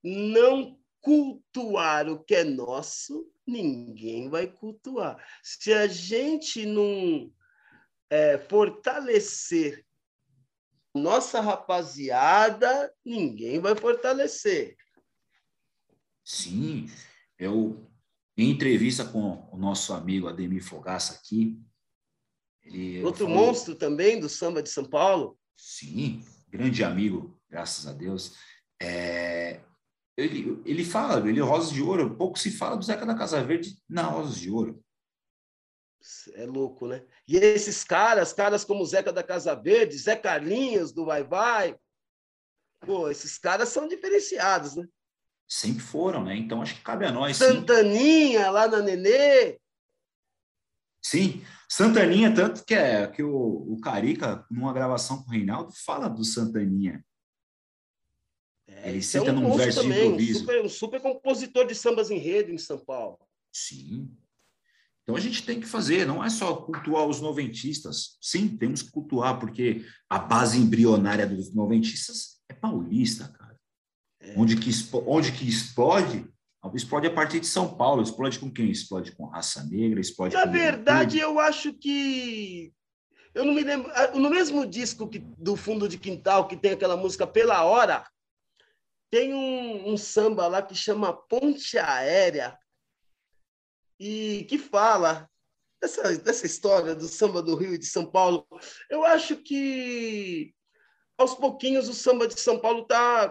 não cultuar o que é nosso, ninguém vai cultuar. Se a gente não é, fortalecer nossa rapaziada, ninguém vai fortalecer. Sim, eu em entrevista com o nosso amigo Ademir Fogaça aqui, ele outro falou, monstro também do samba de São Paulo. Sim, grande amigo, graças a Deus. É, ele, ele fala, ele é Rosas de Ouro, pouco se fala do Zeca da Casa Verde na Rosas de Ouro. É louco, né? E esses caras, caras como Zeca da Casa Verde, Zé Carlinhos do Vai Vai, pô, esses caras são diferenciados, né? Sempre foram, né? Então acho que cabe a nós. Santaninha, sim. lá na Nenê. Sim, Santaninha, tanto que é que o, o Carica, numa gravação com o Reinaldo, fala do Santaninha. É, Ele cita é um num verso também, de improviso. Um super, um super compositor de sambas em rede em São Paulo. Sim. Então a gente tem que fazer, não é só cultuar os noventistas. Sim, temos que cultuar, porque a base embrionária dos noventistas é paulista, cara. É. Onde, que, onde que explode Explode a partir de São Paulo. Explode com quem? Explode com raça negra, explode Na verdade, eu acho que. Eu não me lembro. Ah, no mesmo disco que, do Fundo de Quintal, que tem aquela música Pela Hora, tem um, um samba lá que chama Ponte Aérea, e que fala dessa, dessa história do samba do Rio e de São Paulo. Eu acho que aos pouquinhos o samba de São Paulo está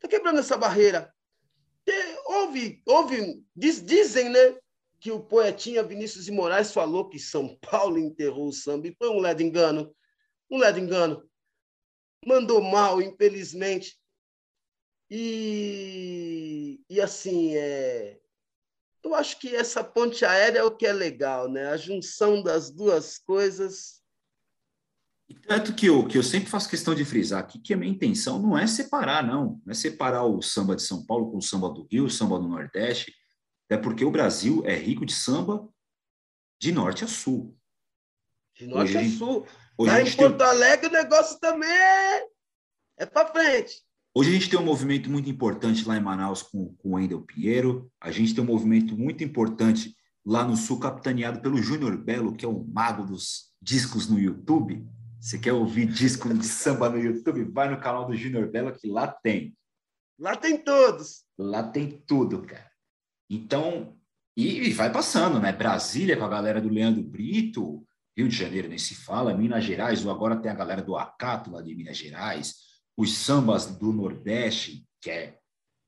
tá quebrando essa barreira houve, houve diz, dizem, né, que o poetinha Vinícius de Moraes falou que São Paulo enterrou o samba, e foi um ledo engano, um ledo engano. Mandou mal, infelizmente. E, e assim, é, eu acho que essa ponte aérea é o que é legal, né? A junção das duas coisas e tanto que eu, que eu sempre faço questão de frisar aqui que a minha intenção não é separar, não. Não é separar o samba de São Paulo com o samba do Rio, o samba do Nordeste, até porque o Brasil é rico de samba de norte a sul. De norte hoje, a sul. Hoje Lá em Porto tem... Alegre o negócio também é, é para frente. Hoje a gente tem um movimento muito importante lá em Manaus com, com o Wendel Pinheiro, a gente tem um movimento muito importante lá no sul, capitaneado pelo Júnior Belo, que é o mago dos discos no YouTube. Você quer ouvir disco de samba no YouTube? Vai no canal do Junior Belo que lá tem. Lá tem todos. Lá tem tudo, cara. Então, e, vai passando, né? Brasília com a galera do Leandro Brito, Rio de Janeiro nem se fala, Minas Gerais, ou agora tem a galera do Acato lá de Minas Gerais, os sambas do Nordeste, que é,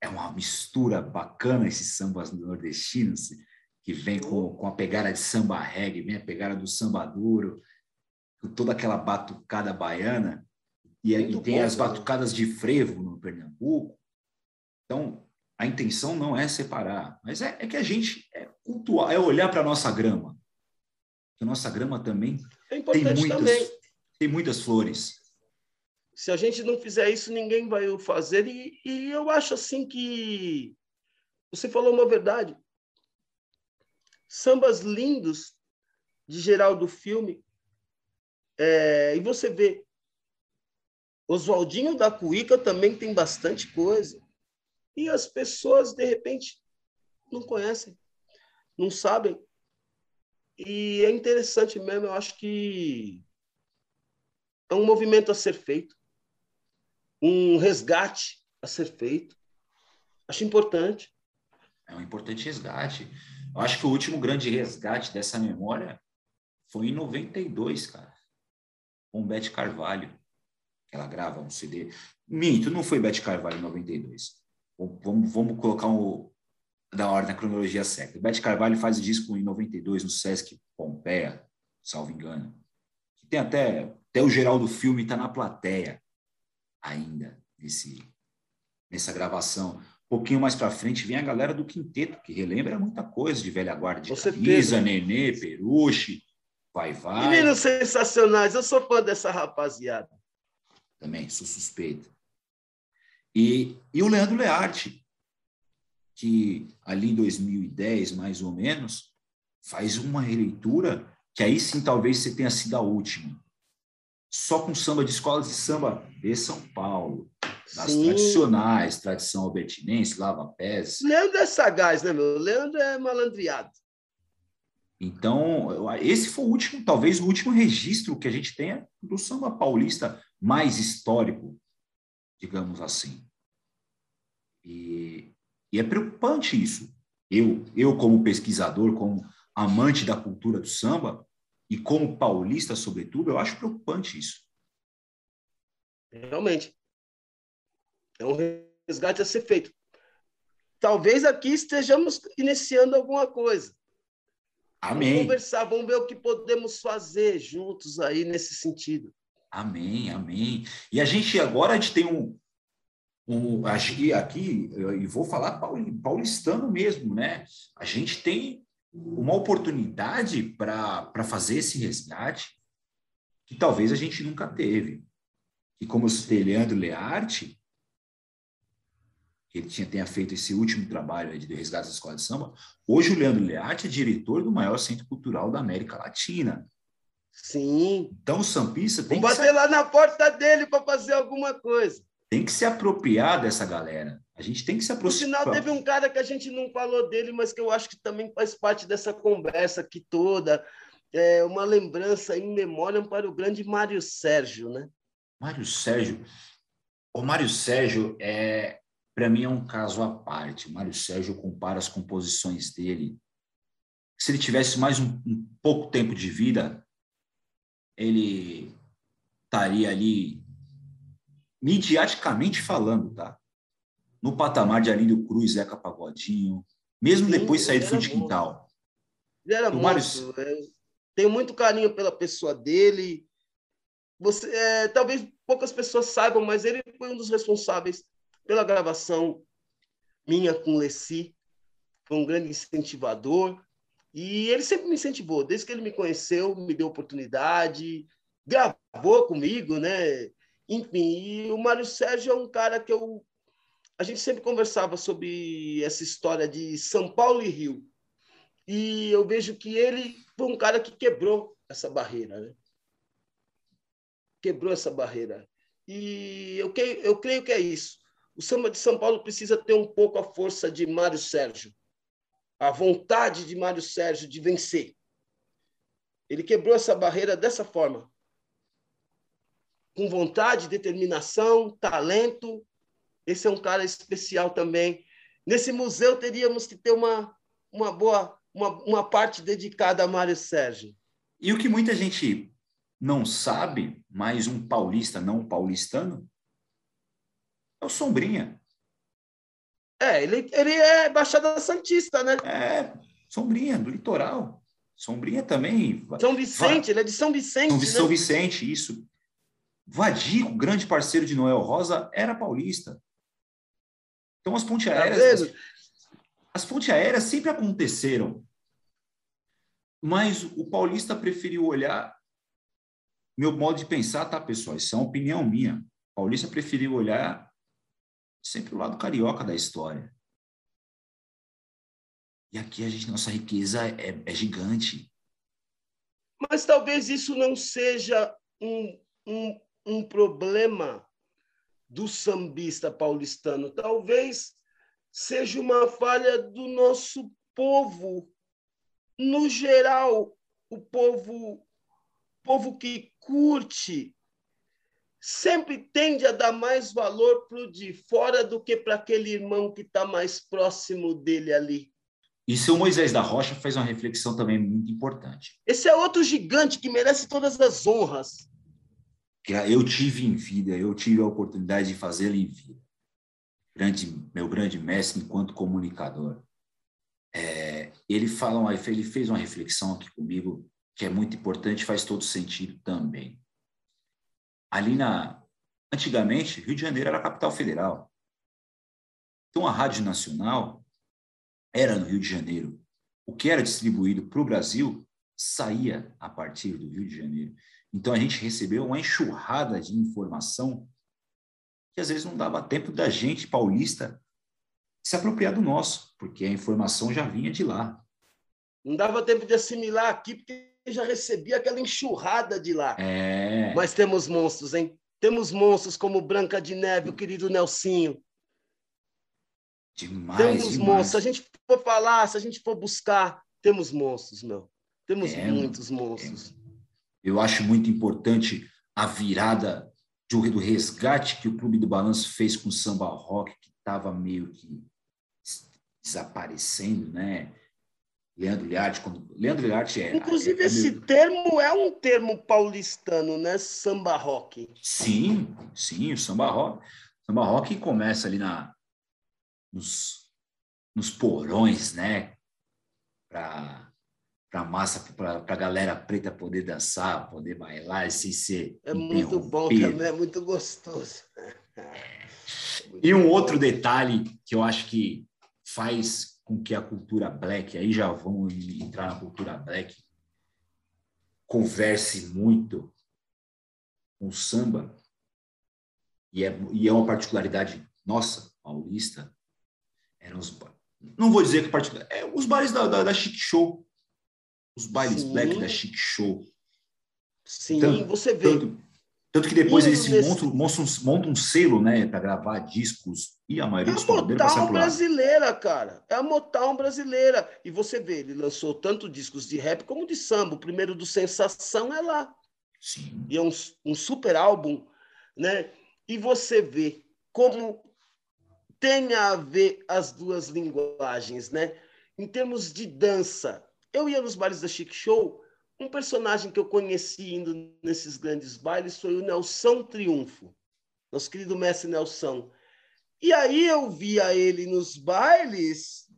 é uma mistura bacana esses sambas nordestinos, que vem com, com a pegada de samba reggae, vem a pegada do samba duro, toda aquela batucada baiana, e, e tem bom, as batucadas de frevo no Pernambuco. Então, a intenção não é separar, mas é, é que a gente é cultuar, é olhar para a nossa grama. Que a nossa grama também é tem muitas, também. tem muitas flores. Se a gente não fizer isso, ninguém vai o fazer. E, e eu acho assim que você falou uma verdade. Sambas lindos de Geraldo Filme é, e você vê, Oswaldinho da Cuíca também tem bastante coisa. E as pessoas, de repente, não conhecem, não sabem. E é interessante mesmo, eu acho que é um movimento a ser feito, um resgate a ser feito. Acho importante. É um importante resgate. Eu acho que o último grande resgate dessa memória foi em 92, cara com Beth Carvalho. Ela grava um CD. Minto, não foi Beth Carvalho em 92. Vamos, vamos colocar um, da ordem, na cronologia certa. Beth Carvalho faz o disco em 92 no Sesc Pompeia, salvo engano. Tem até, até o geral do filme está na plateia ainda, nesse, nessa gravação. Um pouquinho mais para frente vem a galera do quinteto, que relembra muita coisa de velha guarda, de Camisa, Nenê, Peruche, Vai, vai. Meninos sensacionais, eu sou fã dessa rapaziada. Também, sou suspeito. E, e o Leandro Learte, que ali em 2010, mais ou menos, faz uma releitura que aí sim talvez você tenha sido a última. Só com samba de escolas de samba de São Paulo. Das sim. tradicionais, tradição albertinense, lava pés. Leandro é sagaz, né, meu? Leandro é malandreado. Então, esse foi o último, talvez o último registro que a gente tenha do samba paulista mais histórico, digamos assim. E, e é preocupante isso. Eu, eu, como pesquisador, como amante da cultura do samba, e como paulista, sobretudo, eu acho preocupante isso. Realmente. É um resgate a ser feito. Talvez aqui estejamos iniciando alguma coisa. Amém. Vamos conversar, vamos ver o que podemos fazer juntos aí nesse sentido. Amém, amém. E a gente agora a gente tem um, um aqui, e vou falar paulistano mesmo, né? A gente tem uma oportunidade para fazer esse resgate que talvez a gente nunca teve. E como eu citei Leandro Learte, ele tinha, tenha feito esse último trabalho de resgate da escola de samba, hoje o Leandro Learte é diretor do maior centro cultural da América Latina. Sim. Então o Sampista tem Vamos que bater lá na porta dele para fazer alguma coisa. Tem que se apropriar dessa galera. A gente tem que se aproximar. No final, teve um cara que a gente não falou dele, mas que eu acho que também faz parte dessa conversa aqui toda. É uma lembrança em memória para o grande Mário Sérgio, né? Mário Sérgio. O Mário Sérgio é, para mim, é um caso à parte. O Mário Sérgio compara as composições dele. Se ele tivesse mais um, um pouco tempo de vida, ele estaria ali, midiaticamente falando, tá? No patamar de Alírio Cruz, Zeca Pagodinho, mesmo Sim, depois de sair do fundo de quintal. Ele era muito. Mário... É, tenho muito carinho pela pessoa dele. Você, é, talvez poucas pessoas saibam, mas ele foi um dos responsáveis pela gravação minha com Leci. Foi um grande incentivador. E ele sempre me incentivou, desde que ele me conheceu, me deu oportunidade, gravou comigo, né? Enfim, e o Mário Sérgio é um cara que eu. A gente sempre conversava sobre essa história de São Paulo e Rio. E eu vejo que ele foi um cara que quebrou essa barreira, né? Quebrou essa barreira. E eu, eu creio que é isso. O samba de São Paulo precisa ter um pouco a força de Mário Sérgio a vontade de Mário Sérgio de vencer. Ele quebrou essa barreira dessa forma. Com vontade, determinação, talento. Esse é um cara especial também. Nesse museu teríamos que ter uma, uma boa uma, uma parte dedicada a Mário Sérgio. E o que muita gente não sabe, mas um paulista não paulistano, é o Sombrinha. É, ele, ele é Baixada Santista, né? É, Sombrinha, do litoral. Sombrinha também. São Vicente, Va... ele é de São Vicente. São, né? São Vicente, isso. Vadico, grande parceiro de Noel Rosa, era paulista. Então as pontes tá aéreas. As, as pontes aéreas sempre aconteceram. Mas o paulista preferiu olhar. Meu modo de pensar, tá, pessoal? Isso é uma opinião minha. O paulista preferiu olhar sempre o lado carioca da história. E aqui a gente, nossa riqueza é, é gigante. Mas talvez isso não seja um, um, um problema do sambista paulistano. Talvez seja uma falha do nosso povo, no geral, o povo, povo que curte sempre tende a dar mais valor para o de fora do que para aquele irmão que está mais próximo dele ali. E seu Moisés da Rocha fez uma reflexão também muito importante. Esse é outro gigante que merece todas as honras. Que eu tive em vida, eu tive a oportunidade de fazê-lo em vida. Grande, meu grande mestre enquanto comunicador. É, ele fala, ele fez uma reflexão aqui comigo que é muito importante, faz todo sentido também ali na. Antigamente, Rio de Janeiro era a capital federal. Então, a Rádio Nacional era no Rio de Janeiro. O que era distribuído para o Brasil saía a partir do Rio de Janeiro. Então, a gente recebeu uma enxurrada de informação que às vezes não dava tempo da gente paulista se apropriar do nosso, porque a informação já vinha de lá. Não dava tempo de assimilar aqui, porque já recebia aquela enxurrada de lá. É. Mas temos monstros, hein? Temos monstros como Branca de Neve, o querido Nelsinho. Demais, temos demais. monstros. Se a gente for falar, se a gente for buscar, temos monstros, meu. Temos é, muitos monstros. É. Eu acho muito importante a virada do, resgate que o Clube do Balanço fez com o samba rock, que estava meio que desaparecendo, né? Leandro Liarte, quando Leandro Liarte é. Inclusive, é, é esse termo é um termo paulistano, né? Samba rock. Sim, sim, o samba rock. Samba rock começa ali na, nos, nos porões, né? Para para massa, para a galera preta poder dançar, poder bailar sem ser. É muito bom também, é muito gostoso. E um outro detalhe que eu acho que faz com que a cultura black, aí já vamos entrar na cultura black, converse muito com o samba, e é, e é uma particularidade nossa, paulista, eram os, não vou dizer que particular, é os bailes da, da, da Chic Show, os bailes Sim. black da Chic Show. Sim, tanto, você vê. Tanto, tanto que depois eles nesse... montam, montam, montam um selo, né, para gravar discos e a maioria é dos É a Motown brasileira, cara. É a Motown brasileira. E você vê, ele lançou tanto discos de rap como de samba. O primeiro do Sensação é lá. Sim. E é um, um super álbum, né? E você vê como tem a ver as duas linguagens, né? Em termos de dança, eu ia nos bailes da Chic Show, um personagem que eu conheci indo nesses grandes bailes foi o Nelson Triunfo, nosso querido mestre Nelson. E aí eu via ele nos bailes,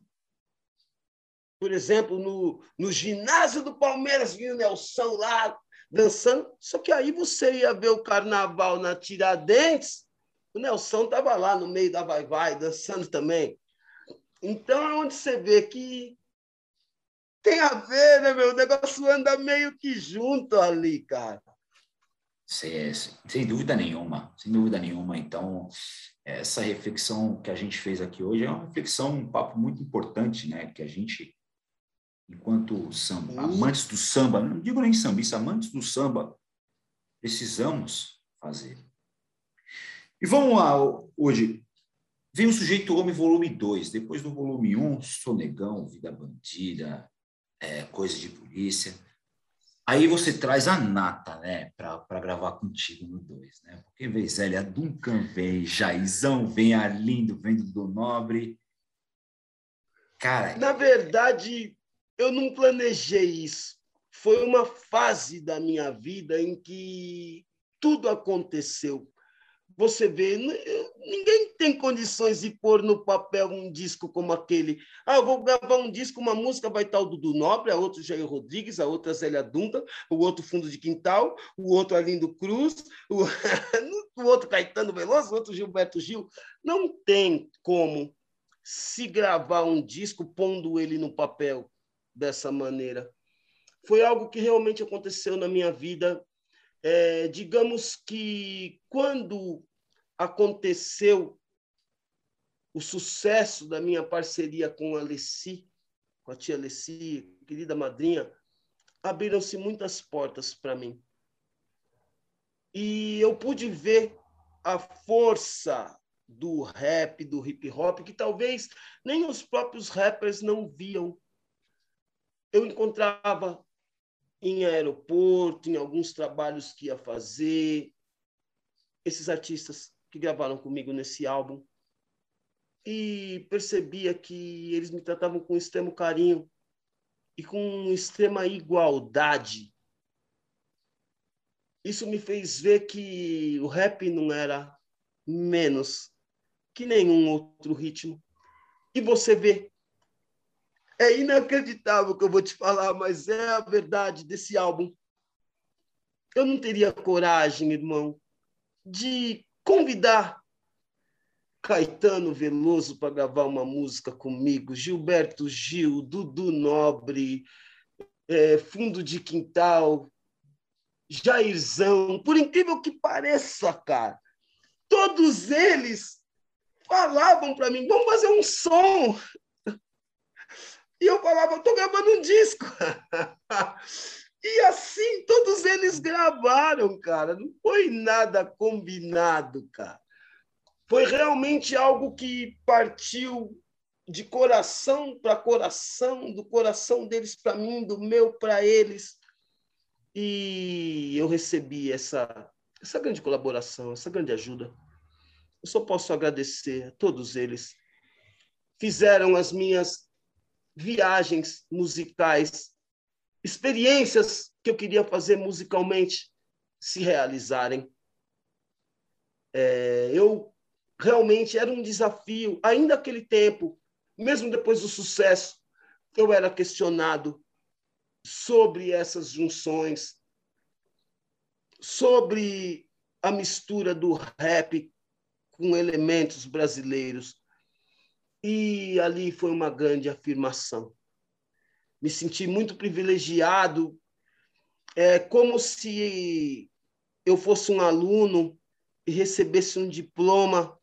por exemplo, no, no ginásio do Palmeiras, vinha o Nelson lá dançando, só que aí você ia ver o carnaval na Tiradentes, o Nelson estava lá no meio da vai-vai, dançando também. Então é onde você vê que tem a ver, né, meu? O negócio anda meio que junto ali, cara. Sem, sem dúvida nenhuma, sem dúvida nenhuma. Então, essa reflexão que a gente fez aqui hoje é uma reflexão, um papo muito importante, né? Que a gente, enquanto samba, amantes do samba, não digo nem sambista, amantes do samba, precisamos fazer. E vamos lá, hoje. Vem o Sujeito Homem, volume 2. Depois do volume 1, um, Sonegão, Vida Bandida, é, Coisa de Polícia. Aí você traz a Nata, né, para gravar contigo no 2, né? Porque vem Zélia Duncan, vem Jaizão, vem Arlindo, vem do Nobre. Cara. Na verdade, eu não planejei isso. Foi uma fase da minha vida em que tudo aconteceu você vê, ninguém tem condições de pôr no papel um disco como aquele. Ah, eu vou gravar um disco, uma música vai estar o Dudu Nobre, a outra Jair Rodrigues, a outra Zélia Duncan, o outro Fundo de Quintal, o outro Arlindo Cruz, o, o outro Caetano Veloso, o outro Gilberto Gil. Não tem como se gravar um disco pondo ele no papel dessa maneira. Foi algo que realmente aconteceu na minha vida é, digamos que quando aconteceu o sucesso da minha parceria com a Alessi, com a tia Alessi, querida madrinha, abriram-se muitas portas para mim. E eu pude ver a força do rap, do hip hop, que talvez nem os próprios rappers não viam. Eu encontrava em aeroporto, em alguns trabalhos que ia fazer. Esses artistas que gravaram comigo nesse álbum. E percebia que eles me tratavam com extremo carinho e com extrema igualdade. Isso me fez ver que o rap não era menos que nenhum outro ritmo. E você vê é inacreditável o que eu vou te falar, mas é a verdade desse álbum. Eu não teria coragem, irmão, de convidar Caetano Veloso para gravar uma música comigo, Gilberto Gil, Dudu Nobre, é, Fundo de Quintal, Jairzão, por incrível que pareça, cara, todos eles falavam para mim: vamos fazer um som. E eu falava, estou gravando um disco. e assim, todos eles gravaram, cara. Não foi nada combinado, cara. Foi realmente algo que partiu de coração para coração, do coração deles para mim, do meu para eles. E eu recebi essa, essa grande colaboração, essa grande ajuda. Eu só posso agradecer a todos eles. Fizeram as minhas viagens musicais, experiências que eu queria fazer musicalmente se realizarem. É, eu realmente era um desafio, ainda aquele tempo, mesmo depois do sucesso, eu era questionado sobre essas junções, sobre a mistura do rap com elementos brasileiros. E ali foi uma grande afirmação. Me senti muito privilegiado, é como se eu fosse um aluno e recebesse um diploma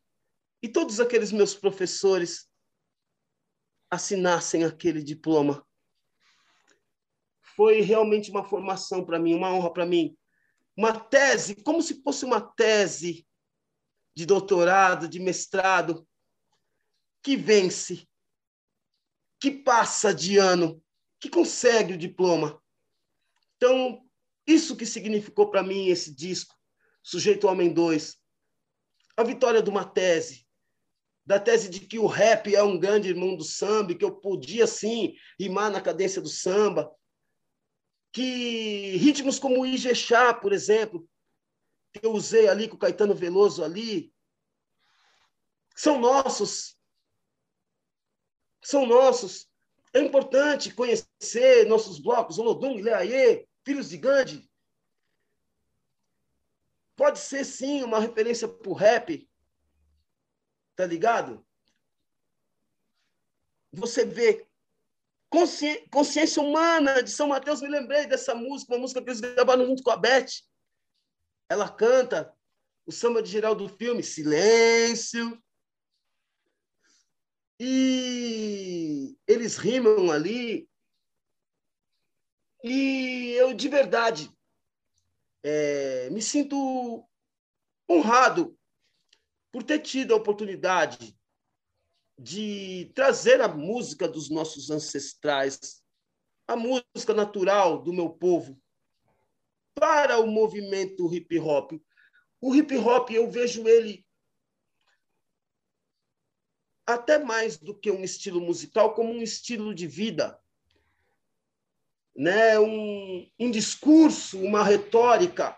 e todos aqueles meus professores assinassem aquele diploma. Foi realmente uma formação para mim, uma honra para mim. Uma tese, como se fosse uma tese de doutorado, de mestrado, que vence, que passa de ano, que consegue o diploma. Então, isso que significou para mim esse disco, Sujeito Homem 2. A vitória de uma tese, da tese de que o rap é um grande irmão do samba, que eu podia sim rimar na cadência do samba, que ritmos como o Ijexá, por exemplo, que eu usei ali com o Caetano Veloso ali, são nossos. São nossos. É importante conhecer nossos blocos, Olodum, Ileaê, Filhos de Gandhi. Pode ser, sim, uma referência para o rap. Tá ligado? Você vê consci... consciência humana de São Mateus. Me lembrei dessa música, uma música que eles gravaram junto com a Beth. Ela canta o samba de geral do filme Silêncio. E eles rimam ali. E eu, de verdade, é, me sinto honrado por ter tido a oportunidade de trazer a música dos nossos ancestrais, a música natural do meu povo, para o movimento hip hop. O hip hop, eu vejo ele até mais do que um estilo musical, como um estilo de vida. Né? Um, um discurso, uma retórica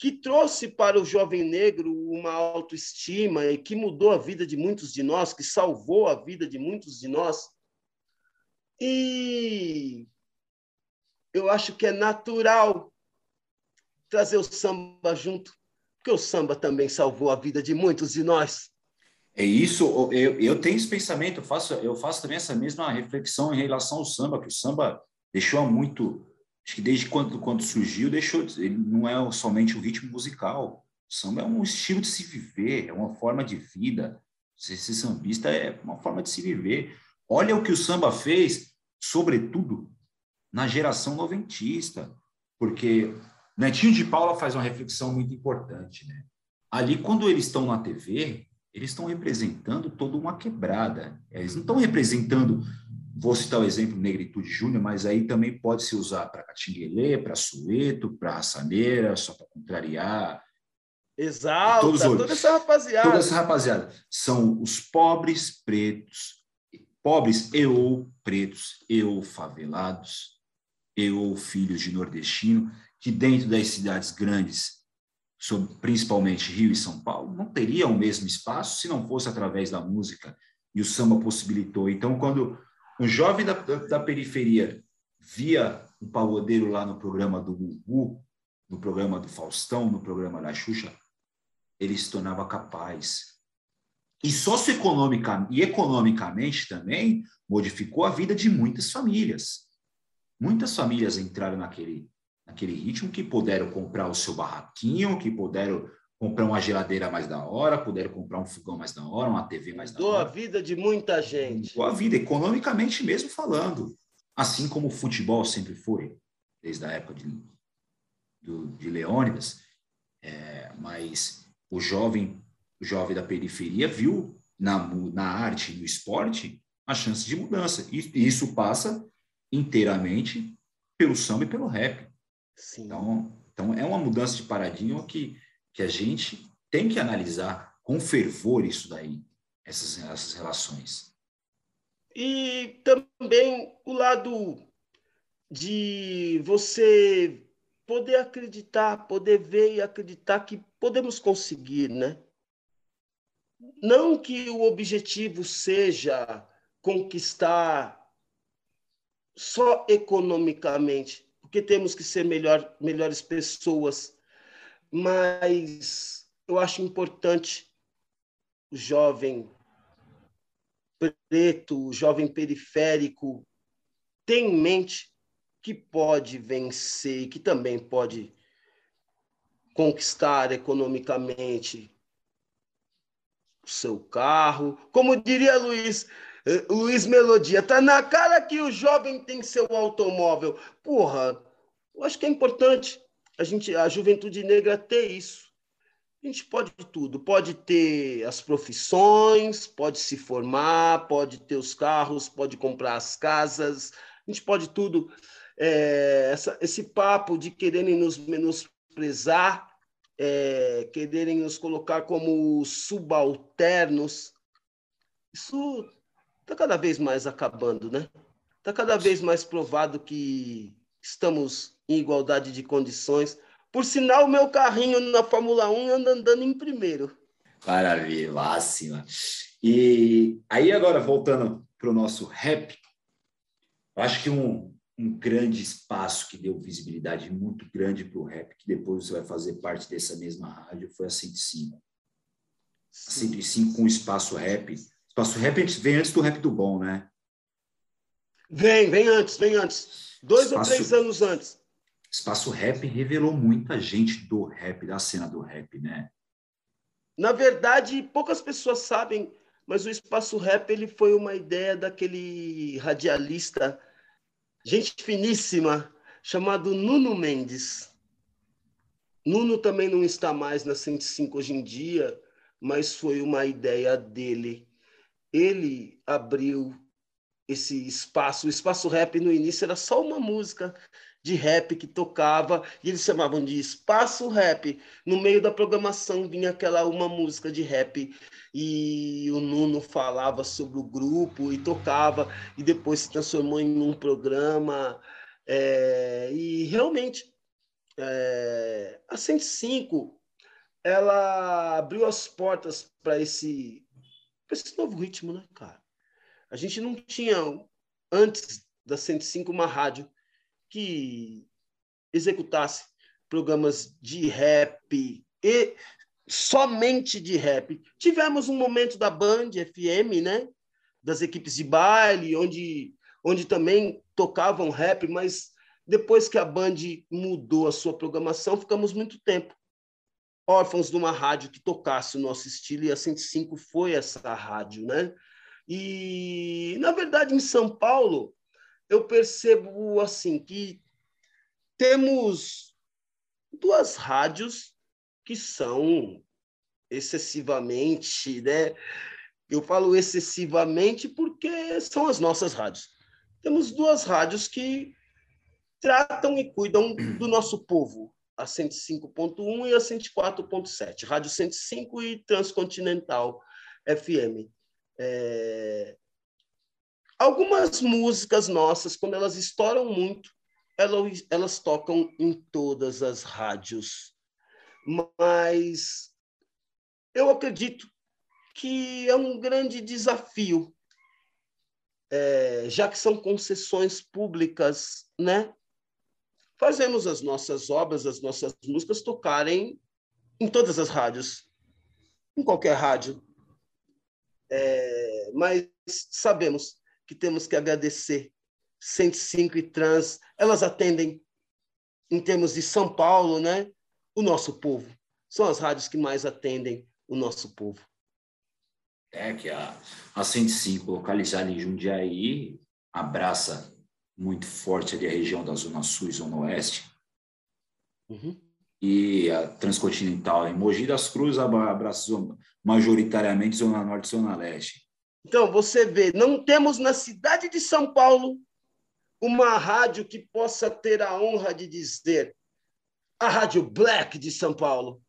que trouxe para o jovem negro uma autoestima e que mudou a vida de muitos de nós, que salvou a vida de muitos de nós. E eu acho que é natural trazer o samba junto, porque o samba também salvou a vida de muitos de nós. É isso, eu, eu tenho esse pensamento, eu faço, eu faço também essa mesma reflexão em relação ao samba, que o samba deixou muito, acho que desde quando, quando surgiu, deixou, ele não é somente um ritmo musical, o samba é um estilo de se viver, é uma forma de vida, ser, ser sambista é uma forma de se viver. Olha o que o samba fez, sobretudo na geração noventista, porque Netinho de Paula faz uma reflexão muito importante, né? Ali, quando eles estão na TV, eles estão representando toda uma quebrada. Eles não estão representando, vou citar o exemplo Negritude Júnior, mas aí também pode se usar para Catinguelê, para Sueto, para Raçaneira, só para contrariar. Exato, toda essa rapaziada. Toda essa rapaziada. São os pobres pretos, pobres e ou pretos, e ou favelados, e ou filhos de nordestino, que dentro das cidades grandes sobre principalmente Rio e São Paulo, não teria o mesmo espaço se não fosse através da música e o samba possibilitou. Então, quando um jovem da, da periferia via um pagodeiro lá no programa do Gugu, no programa do Faustão, no programa da Xuxa, ele se tornava capaz. E socioeconomicamente e economicamente também modificou a vida de muitas famílias. Muitas famílias entraram naquele naquele ritmo, que puderam comprar o seu barraquinho, que puderam comprar uma geladeira mais da hora, puderam comprar um fogão mais da hora, uma TV mais da hora. a vida de muita gente. Mudou a vida, economicamente mesmo falando. Assim como o futebol sempre foi, desde a época de, do, de Leônidas. É, mas o jovem, o jovem da periferia viu na, na arte, no esporte, a chance de mudança. E, e isso passa inteiramente pelo samba e pelo rap. Sim. Então, então, é uma mudança de paradigma que, que a gente tem que analisar com fervor isso daí, essas, essas relações. E também o lado de você poder acreditar, poder ver e acreditar que podemos conseguir, né? Não que o objetivo seja conquistar só economicamente, porque temos que ser melhor, melhores pessoas, mas eu acho importante o jovem preto, jovem periférico, tem em mente que pode vencer que também pode conquistar economicamente o seu carro. Como diria Luiz, Luiz Melodia, tá na cara que o jovem tem seu automóvel. Porra, eu acho que é importante a gente, a juventude negra ter isso. A gente pode tudo, pode ter as profissões, pode se formar, pode ter os carros, pode comprar as casas, a gente pode tudo. É, essa, esse papo de quererem nos menosprezar, é, quererem nos colocar como subalternos, isso está cada vez mais acabando, né? Está cada vez mais provado que estamos em igualdade de condições. Por sinal, o meu carrinho na Fórmula 1 anda andando em primeiro. Maravilha, máxima. E aí, agora, voltando para o nosso rap, eu acho que um, um grande espaço que deu visibilidade muito grande para o rap, que depois você vai fazer parte dessa mesma rádio, foi a 105. A 105 com o espaço rap. Espaço rap vem antes do rap do bom, né? Vem, vem antes, vem antes. Dois espaço, ou três anos antes. Espaço rap revelou muita gente do rap, da cena do rap, né? Na verdade, poucas pessoas sabem mas o Espaço Rap ele foi uma ideia daquele radialista, gente finíssima, chamado Nuno Mendes. Nuno também não está mais na 105 hoje em dia, mas foi uma ideia dele. Ele abriu esse espaço. O espaço rap no início era só uma música de rap que tocava e eles chamavam de espaço rap. No meio da programação vinha aquela uma música de rap e o Nuno falava sobre o grupo e tocava e depois se transformou em um programa é, e realmente é, a 105 ela abriu as portas para esse esse novo ritmo, né, cara? A gente não tinha antes da 105 uma rádio que executasse programas de rap e somente de rap. Tivemos um momento da Band FM, né? Das equipes de baile, onde, onde também tocavam rap, mas depois que a Band mudou a sua programação, ficamos muito tempo órfãos de uma rádio que tocasse o nosso estilo, e a 105 foi essa rádio, né? E, na verdade, em São Paulo, eu percebo assim que temos duas rádios que são excessivamente, né? Eu falo excessivamente porque são as nossas rádios. Temos duas rádios que tratam e cuidam do nosso povo, a 105.1 e a 104.7, Rádio 105 e Transcontinental FM. É... Algumas músicas nossas, quando elas estouram muito, elas, elas tocam em todas as rádios. Mas eu acredito que é um grande desafio, é, já que são concessões públicas, né? Fazemos as nossas obras, as nossas músicas tocarem em todas as rádios, em qualquer rádio. É, mas sabemos que temos que agradecer. 105 e Trans, elas atendem, em termos de São Paulo, né, o nosso povo. São as rádios que mais atendem o nosso povo. É que a, a 105, localizada em Jundiaí, abraça muito forte ali a região da Zona Sul e Zona Oeste. Uhum. E a Transcontinental em Mogi das Cruzes abraça majoritariamente Zona Norte e Zona Leste. Então, você vê, não temos na cidade de São Paulo uma rádio que possa ter a honra de dizer a Rádio Black de São Paulo.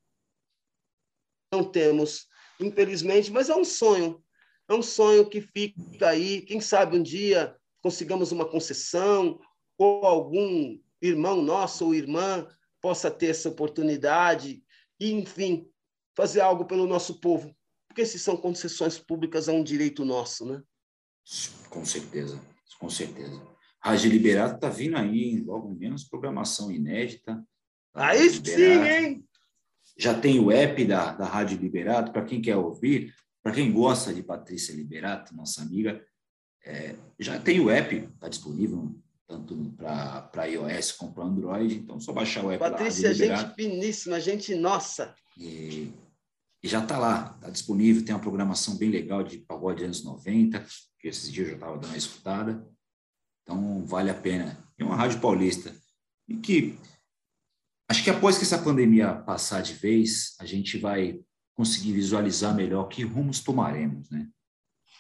Não temos, infelizmente, mas é um sonho. É um sonho que fica aí. Quem sabe um dia consigamos uma concessão ou algum irmão nosso ou irmã possa ter essa oportunidade e, enfim, fazer algo pelo nosso povo porque se são concessões públicas é um direito nosso, né? Com certeza, com certeza. Rádio Liberado está vindo aí, logo menos, programação inédita. Aí sim, hein? Já tem o app da, da Rádio Liberado, para quem quer ouvir, Para quem gosta de Patrícia Liberato, nossa amiga, é, já tem o app, está disponível tanto para iOS como para Android, então só baixar o app Patrícia, lá. Patrícia, gente finíssima, gente nossa. E, e já está lá, está disponível, tem uma programação bem legal de pagode anos 90, que esses dias eu já estava dando uma escutada, então vale a pena. É uma rádio paulista, e que acho que após que essa pandemia passar de vez, a gente vai conseguir visualizar melhor que rumos tomaremos, né?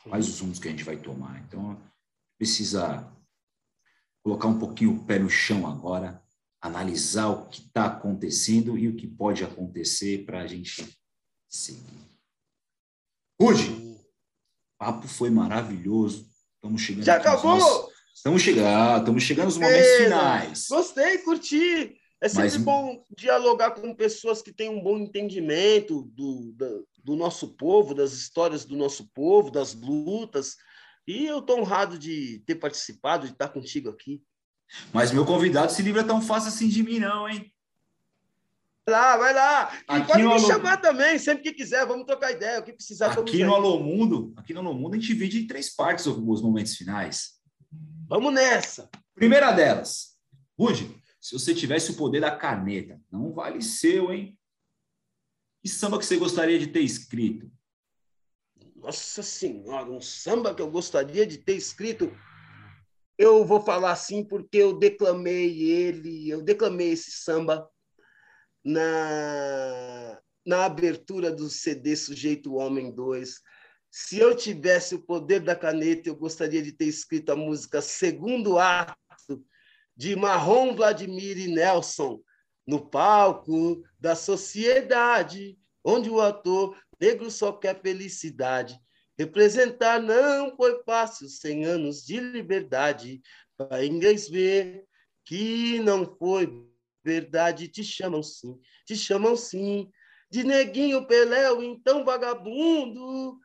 Quais os rumos que a gente vai tomar. Então, precisa colocar um pouquinho o pé no chão agora, analisar o que está acontecendo e o que pode acontecer para a gente seguir. Rude, o papo foi maravilhoso. Estamos chegando. Já acabou? Nossos... Estamos chegando, estamos chegando nos momentos finais. Gostei, curti. É sempre Mas... bom dialogar com pessoas que têm um bom entendimento do, do, do nosso povo, das histórias do nosso povo, das lutas. E eu estou honrado de ter participado, de estar contigo aqui. Mas meu convidado se livra tão fácil assim de mim, não, hein? Vai lá, vai lá. E pode me Alô... chamar também, sempre que quiser, vamos trocar ideia, o que precisar. Aqui no Alô Mundo, aqui no Alô Mundo, a gente divide em três partes os momentos finais. Vamos nessa. Primeira delas, Rude, se você tivesse o poder da caneta, não vale seu, hein? Que samba que você gostaria de ter escrito? Nossa Senhora, um samba que eu gostaria de ter escrito. Eu vou falar assim porque eu declamei ele, eu declamei esse samba na, na abertura do CD Sujeito Homem 2. Se eu tivesse o poder da caneta, eu gostaria de ter escrito a música Segundo Ato de Marrom Vladimir e Nelson, no palco da sociedade, onde o ator negro só quer felicidade. Representar não foi fácil, cem anos de liberdade, para inglês ver que não foi verdade. Te chamam sim, te chamam sim, de neguinho Peléu, então vagabundo,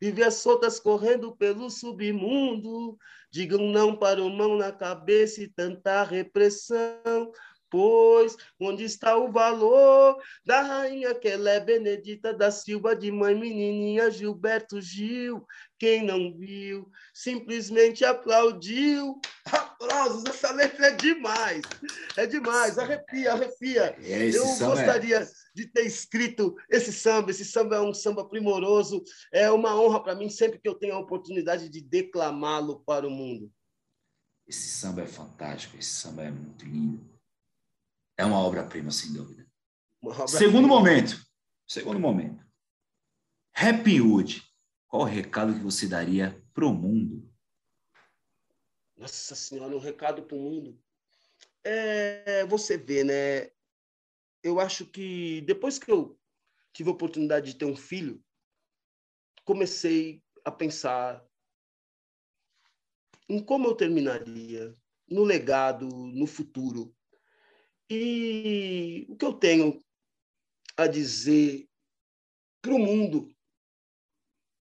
vive as soltas correndo pelo submundo, Digam não para o mão na cabeça e tanta repressão. Pois onde está o valor da rainha que ela é Benedita da Silva, de mãe menininha Gilberto Gil? Quem não viu, simplesmente aplaudiu. Aplausos, essa letra é demais, é demais, arrepia, arrepia. É, Eu é gostaria. De ter escrito esse samba. Esse samba é um samba primoroso. É uma honra para mim sempre que eu tenho a oportunidade de declamá-lo para o mundo. Esse samba é fantástico, esse samba é muito lindo. É uma obra-prima, sem dúvida. Obra Segundo momento. Segundo momento. Happy Wood. Qual o recado que você daria para o mundo? Nossa Senhora, um recado para o mundo. É, você vê, né? eu acho que depois que eu tive a oportunidade de ter um filho, comecei a pensar em como eu terminaria, no legado, no futuro. E o que eu tenho a dizer para o mundo,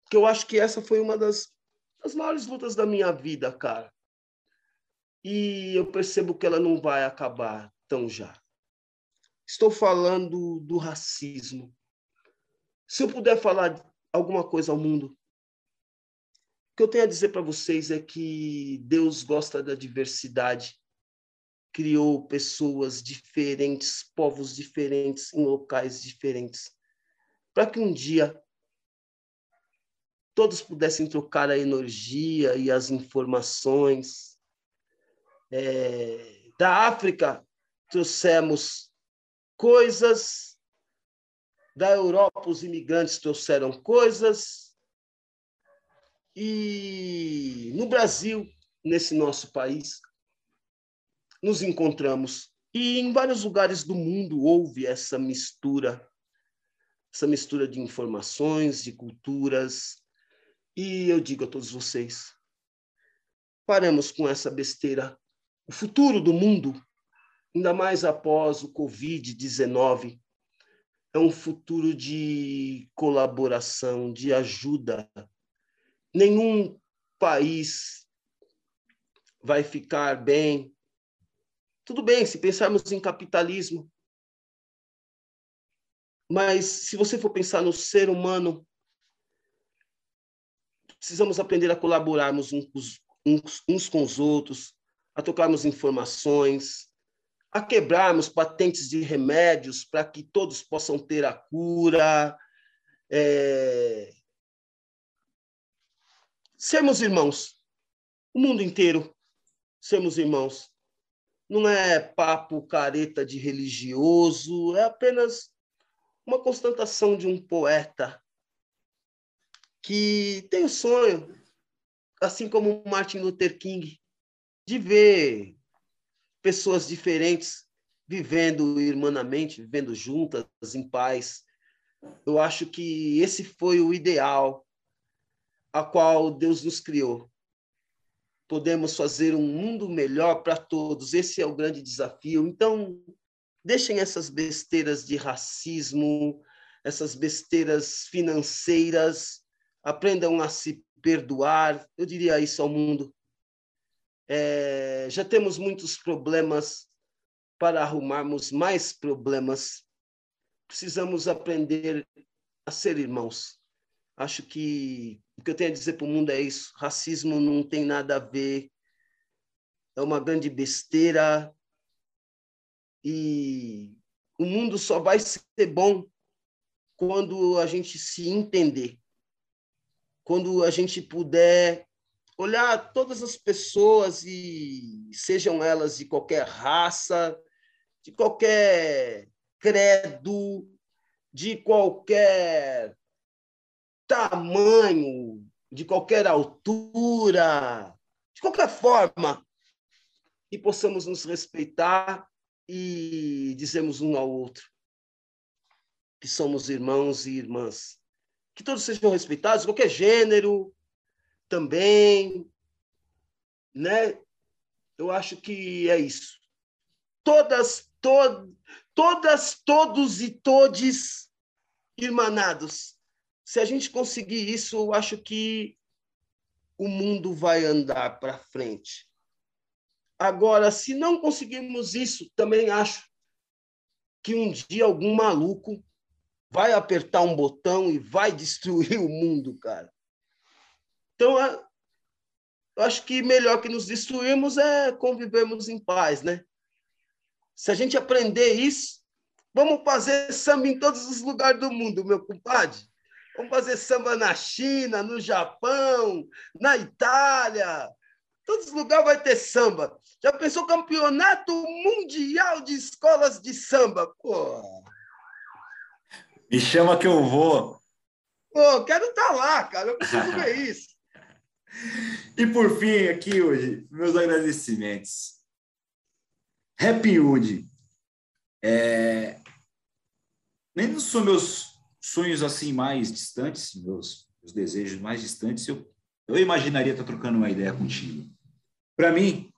que eu acho que essa foi uma das, das maiores lutas da minha vida, cara. E eu percebo que ela não vai acabar tão já. Estou falando do racismo. Se eu puder falar alguma coisa ao mundo, o que eu tenho a dizer para vocês é que Deus gosta da diversidade. Criou pessoas diferentes, povos diferentes, em locais diferentes, para que um dia todos pudessem trocar a energia e as informações. É, da África, trouxemos coisas. Da Europa, os imigrantes trouxeram coisas. E no Brasil, nesse nosso país, nos encontramos. E em vários lugares do mundo houve essa mistura, essa mistura de informações, de culturas. E eu digo a todos vocês: paremos com essa besteira. O futuro do mundo ainda mais após o Covid-19, é um futuro de colaboração, de ajuda. Nenhum país vai ficar bem. Tudo bem se pensarmos em capitalismo, mas se você for pensar no ser humano, precisamos aprender a colaborarmos uns, com os outros, a trocarmos informações, a quebrarmos patentes de remédios para que todos possam ter a cura. É... Sermos irmãos, o mundo inteiro, sermos irmãos. Não é papo careta de religioso, é apenas uma constatação de um poeta que tem o sonho, assim como Martin Luther King, de ver pessoas diferentes vivendo irmanamente, vivendo juntas, em paz. Eu acho que esse foi o ideal a qual Deus nos criou. Podemos fazer um mundo melhor para todos. Esse é o grande desafio. Então, deixem essas besteiras de racismo, essas besteiras financeiras, aprendam a se perdoar. Eu diria isso ao mundo. É, já temos muitos problemas para arrumarmos mais problemas. Precisamos aprender a ser irmãos. Acho que o que eu tenho a dizer para o mundo é isso. Racismo não tem nada a ver. É uma grande besteira. E o mundo só vai ser bom quando a gente se entender. Quando a gente puder olhar todas as pessoas e sejam elas de qualquer raça, de qualquer credo, de qualquer tamanho, de qualquer altura, de qualquer forma, e possamos nos respeitar e dizermos um ao outro que somos irmãos e irmãs. Que todos sejam respeitados, qualquer gênero, também, né? Eu acho que é isso. Todas, to, todas, todos e todes irmanados. Se a gente conseguir isso, eu acho que o mundo vai andar para frente. Agora, se não conseguirmos isso, também acho que um dia algum maluco vai apertar um botão e vai destruir o mundo, cara. Então, eu acho que melhor que nos destruirmos é convivermos em paz, né? Se a gente aprender isso, vamos fazer samba em todos os lugares do mundo, meu compadre. Vamos fazer samba na China, no Japão, na Itália. Todos os lugares vai ter samba. Já pensou campeonato mundial de escolas de samba? Pô. Me chama que eu vou. Pô, quero estar tá lá, cara. Eu preciso ver isso. E por fim, aqui hoje, meus agradecimentos. Happy Wood. É... Nem são meus sonhos assim mais distantes, meus, meus desejos mais distantes, eu, eu imaginaria estar trocando uma ideia contigo. Para mim,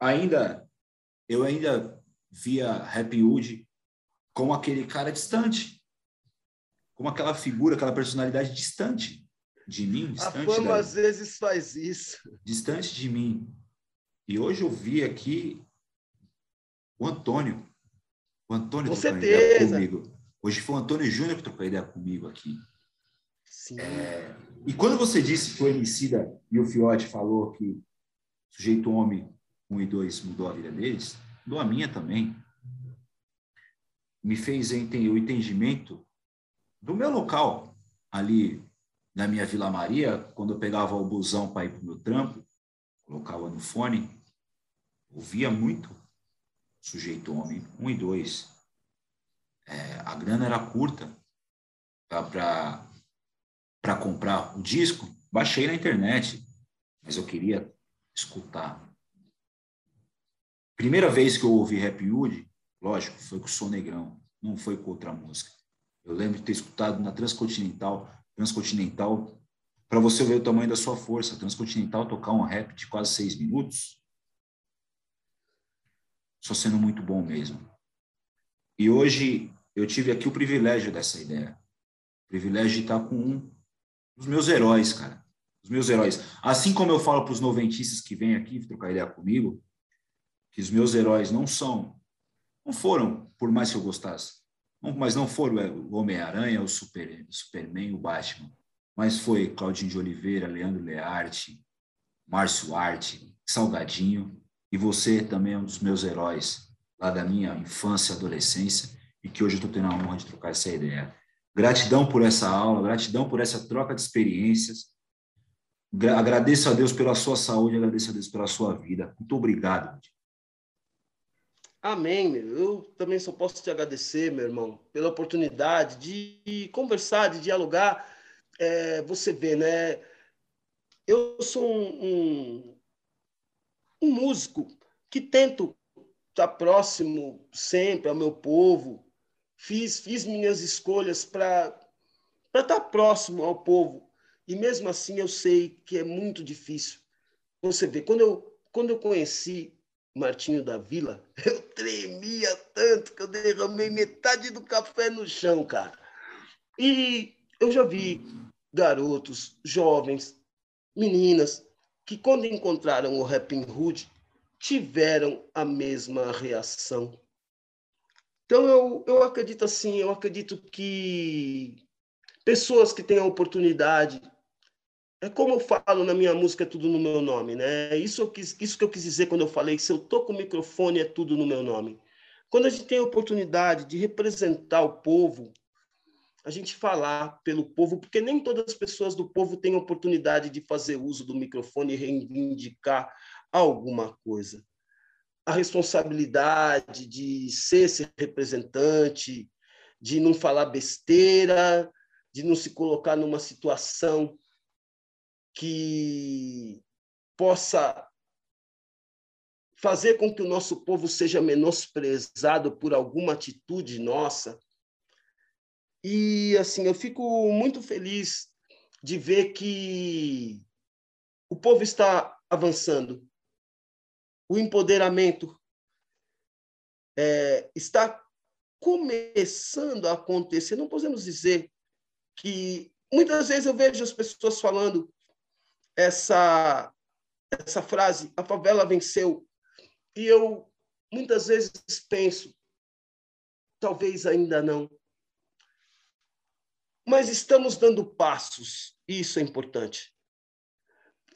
ainda, eu ainda via Happy Wood como aquele cara distante, como aquela figura, aquela personalidade distante de mim, distante. A fama da... às vezes faz isso. Distante de mim. E hoje eu vi aqui o Antônio. O Antônio Com certeza. comigo. Hoje foi o Antônio Júnior que trocou ideia comigo aqui. Sim. É... E quando você disse que o Emicida e o Fiote falou que o sujeito homem 1 e 2 mudou a vida deles, mudou a minha também. Me fez entender o entendimento do meu local ali na minha Vila Maria, quando eu pegava o busão para ir para o meu trampo, colocava no fone, ouvia muito sujeito homem, um e dois. É, a grana era curta para comprar o disco, baixei na internet, mas eu queria escutar. Primeira vez que eu ouvi Rap Hood, lógico, foi com o Som Negrão, não foi com outra música. Eu lembro de ter escutado na Transcontinental Transcontinental, para você ver o tamanho da sua força, Transcontinental tocar um rap de quase seis minutos, só sendo muito bom mesmo. E hoje eu tive aqui o privilégio dessa ideia. O privilégio de estar com um dos meus heróis, cara. Os meus heróis. Assim como eu falo para os noventistas que vêm aqui trocar ideia comigo, que os meus heróis não são, não foram, por mais que eu gostasse, mas não foram é, o Homem-Aranha, o, Super, Superman, o Batman. mas foi Claudinho de Oliveira, Leandro Learte, Márcio Arte, Salgadinho, e você também é um dos meus heróis lá da minha infância adolescência, e que hoje eu estou tendo a honra de trocar essa ideia. Gratidão por essa aula, gratidão por essa troca de experiências. Agradeço a Deus pela sua saúde, agradeço a Deus pela sua vida. Muito obrigado. Amém. Eu também só posso te agradecer, meu irmão, pela oportunidade de conversar, de dialogar. É, você vê, né? Eu sou um, um, um músico que tento estar próximo sempre ao meu povo. Fiz, fiz minhas escolhas para estar próximo ao povo. E mesmo assim eu sei que é muito difícil. Você vê, quando eu, quando eu conheci Martinho da Vila, eu tremia tanto que eu derramei metade do café no chão, cara. E eu já vi garotos, jovens, meninas, que quando encontraram o Rapping Hood, tiveram a mesma reação. Então, eu, eu acredito assim, eu acredito que pessoas que têm a oportunidade é como eu falo na minha música, é tudo no meu nome, né? Isso, eu quis, isso que eu quis dizer quando eu falei se eu tô com o microfone, é tudo no meu nome. Quando a gente tem a oportunidade de representar o povo, a gente falar pelo povo, porque nem todas as pessoas do povo têm oportunidade de fazer uso do microfone e reivindicar alguma coisa. A responsabilidade de ser esse representante, de não falar besteira, de não se colocar numa situação que possa fazer com que o nosso povo seja menosprezado por alguma atitude nossa. E assim, eu fico muito feliz de ver que o povo está avançando. O empoderamento é, está começando a acontecer. Não podemos dizer que muitas vezes eu vejo as pessoas falando essa essa frase, a favela venceu. E eu muitas vezes penso, talvez ainda não. Mas estamos dando passos, e isso é importante.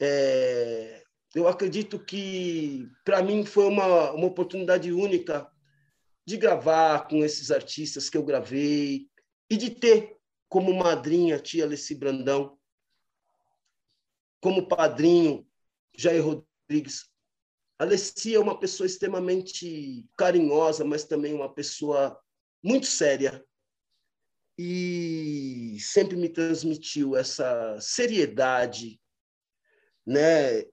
É, eu acredito que, para mim, foi uma, uma oportunidade única de gravar com esses artistas que eu gravei e de ter como madrinha a tia Alessi Brandão, como padrinho Jair Rodrigues. Alessia é uma pessoa extremamente carinhosa, mas também uma pessoa muito séria. E sempre me transmitiu essa seriedade, né?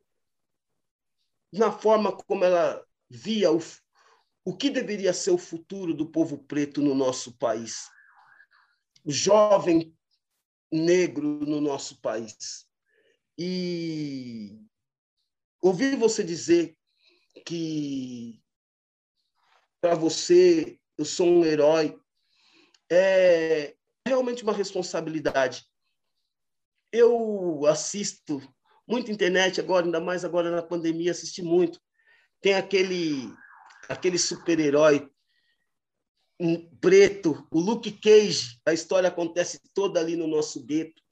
Na forma como ela via o, o que deveria ser o futuro do povo preto no nosso país. O jovem negro no nosso país. E ouvir você dizer que para você eu sou um herói é realmente uma responsabilidade. Eu assisto muito internet agora, ainda mais agora na pandemia, assisti muito. Tem aquele aquele super-herói preto, o Luke Cage, a história acontece toda ali no nosso gueto.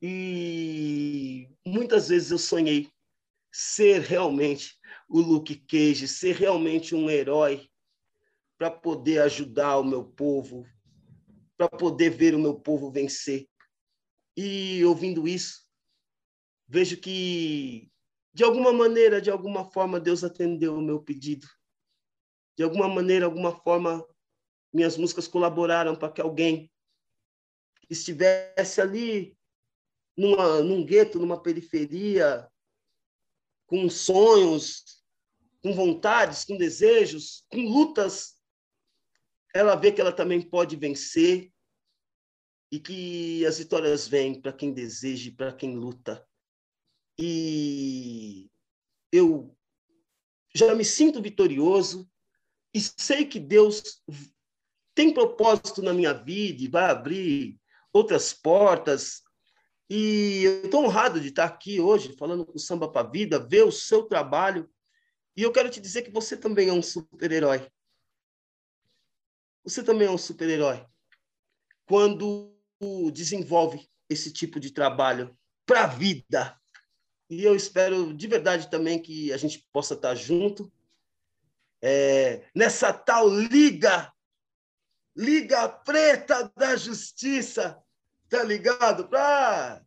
E muitas vezes eu sonhei ser realmente o Luke Cage, ser realmente um herói para poder ajudar o meu povo, para poder ver o meu povo vencer. E ouvindo isso, vejo que de alguma maneira, de alguma forma, Deus atendeu o meu pedido. De alguma maneira, alguma forma, minhas músicas colaboraram para que alguém estivesse ali numa, num gueto, numa periferia, com sonhos, com vontades, com desejos, com lutas, ela vê que ela também pode vencer e que as vitórias vêm para quem deseja e para quem luta. E eu já me sinto vitorioso e sei que Deus tem propósito na minha vida e vai abrir outras portas, e eu estou honrado de estar aqui hoje falando com o Samba para a Vida, ver o seu trabalho. E eu quero te dizer que você também é um super-herói. Você também é um super-herói. Quando desenvolve esse tipo de trabalho para a vida. E eu espero de verdade também que a gente possa estar junto é, nessa tal liga, Liga Preta da Justiça, tá ligado? Para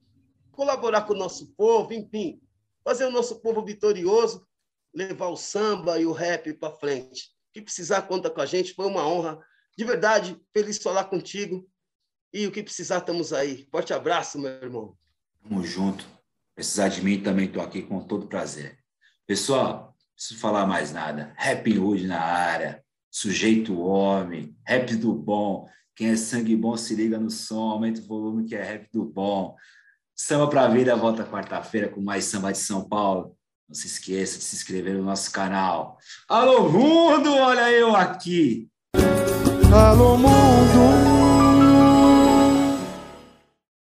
colaborar com o nosso povo, enfim, fazer o nosso povo vitorioso, levar o samba e o rap para frente. O que precisar, conta com a gente. Foi uma honra. De verdade, feliz falar contigo. E o que precisar, estamos aí. Forte abraço, meu irmão. Tamo junto. Precisar de mim, também estou aqui com todo prazer. Pessoal, preciso falar mais nada. Rap Hood na área. Sujeito homem. Rap do bom. Quem é sangue bom se liga no som. Aumenta o volume que é rap do bom. Samba pra vida volta quarta-feira com mais samba de São Paulo. Não se esqueça de se inscrever no nosso canal. Alô, mundo! Olha eu aqui! Alô, mundo!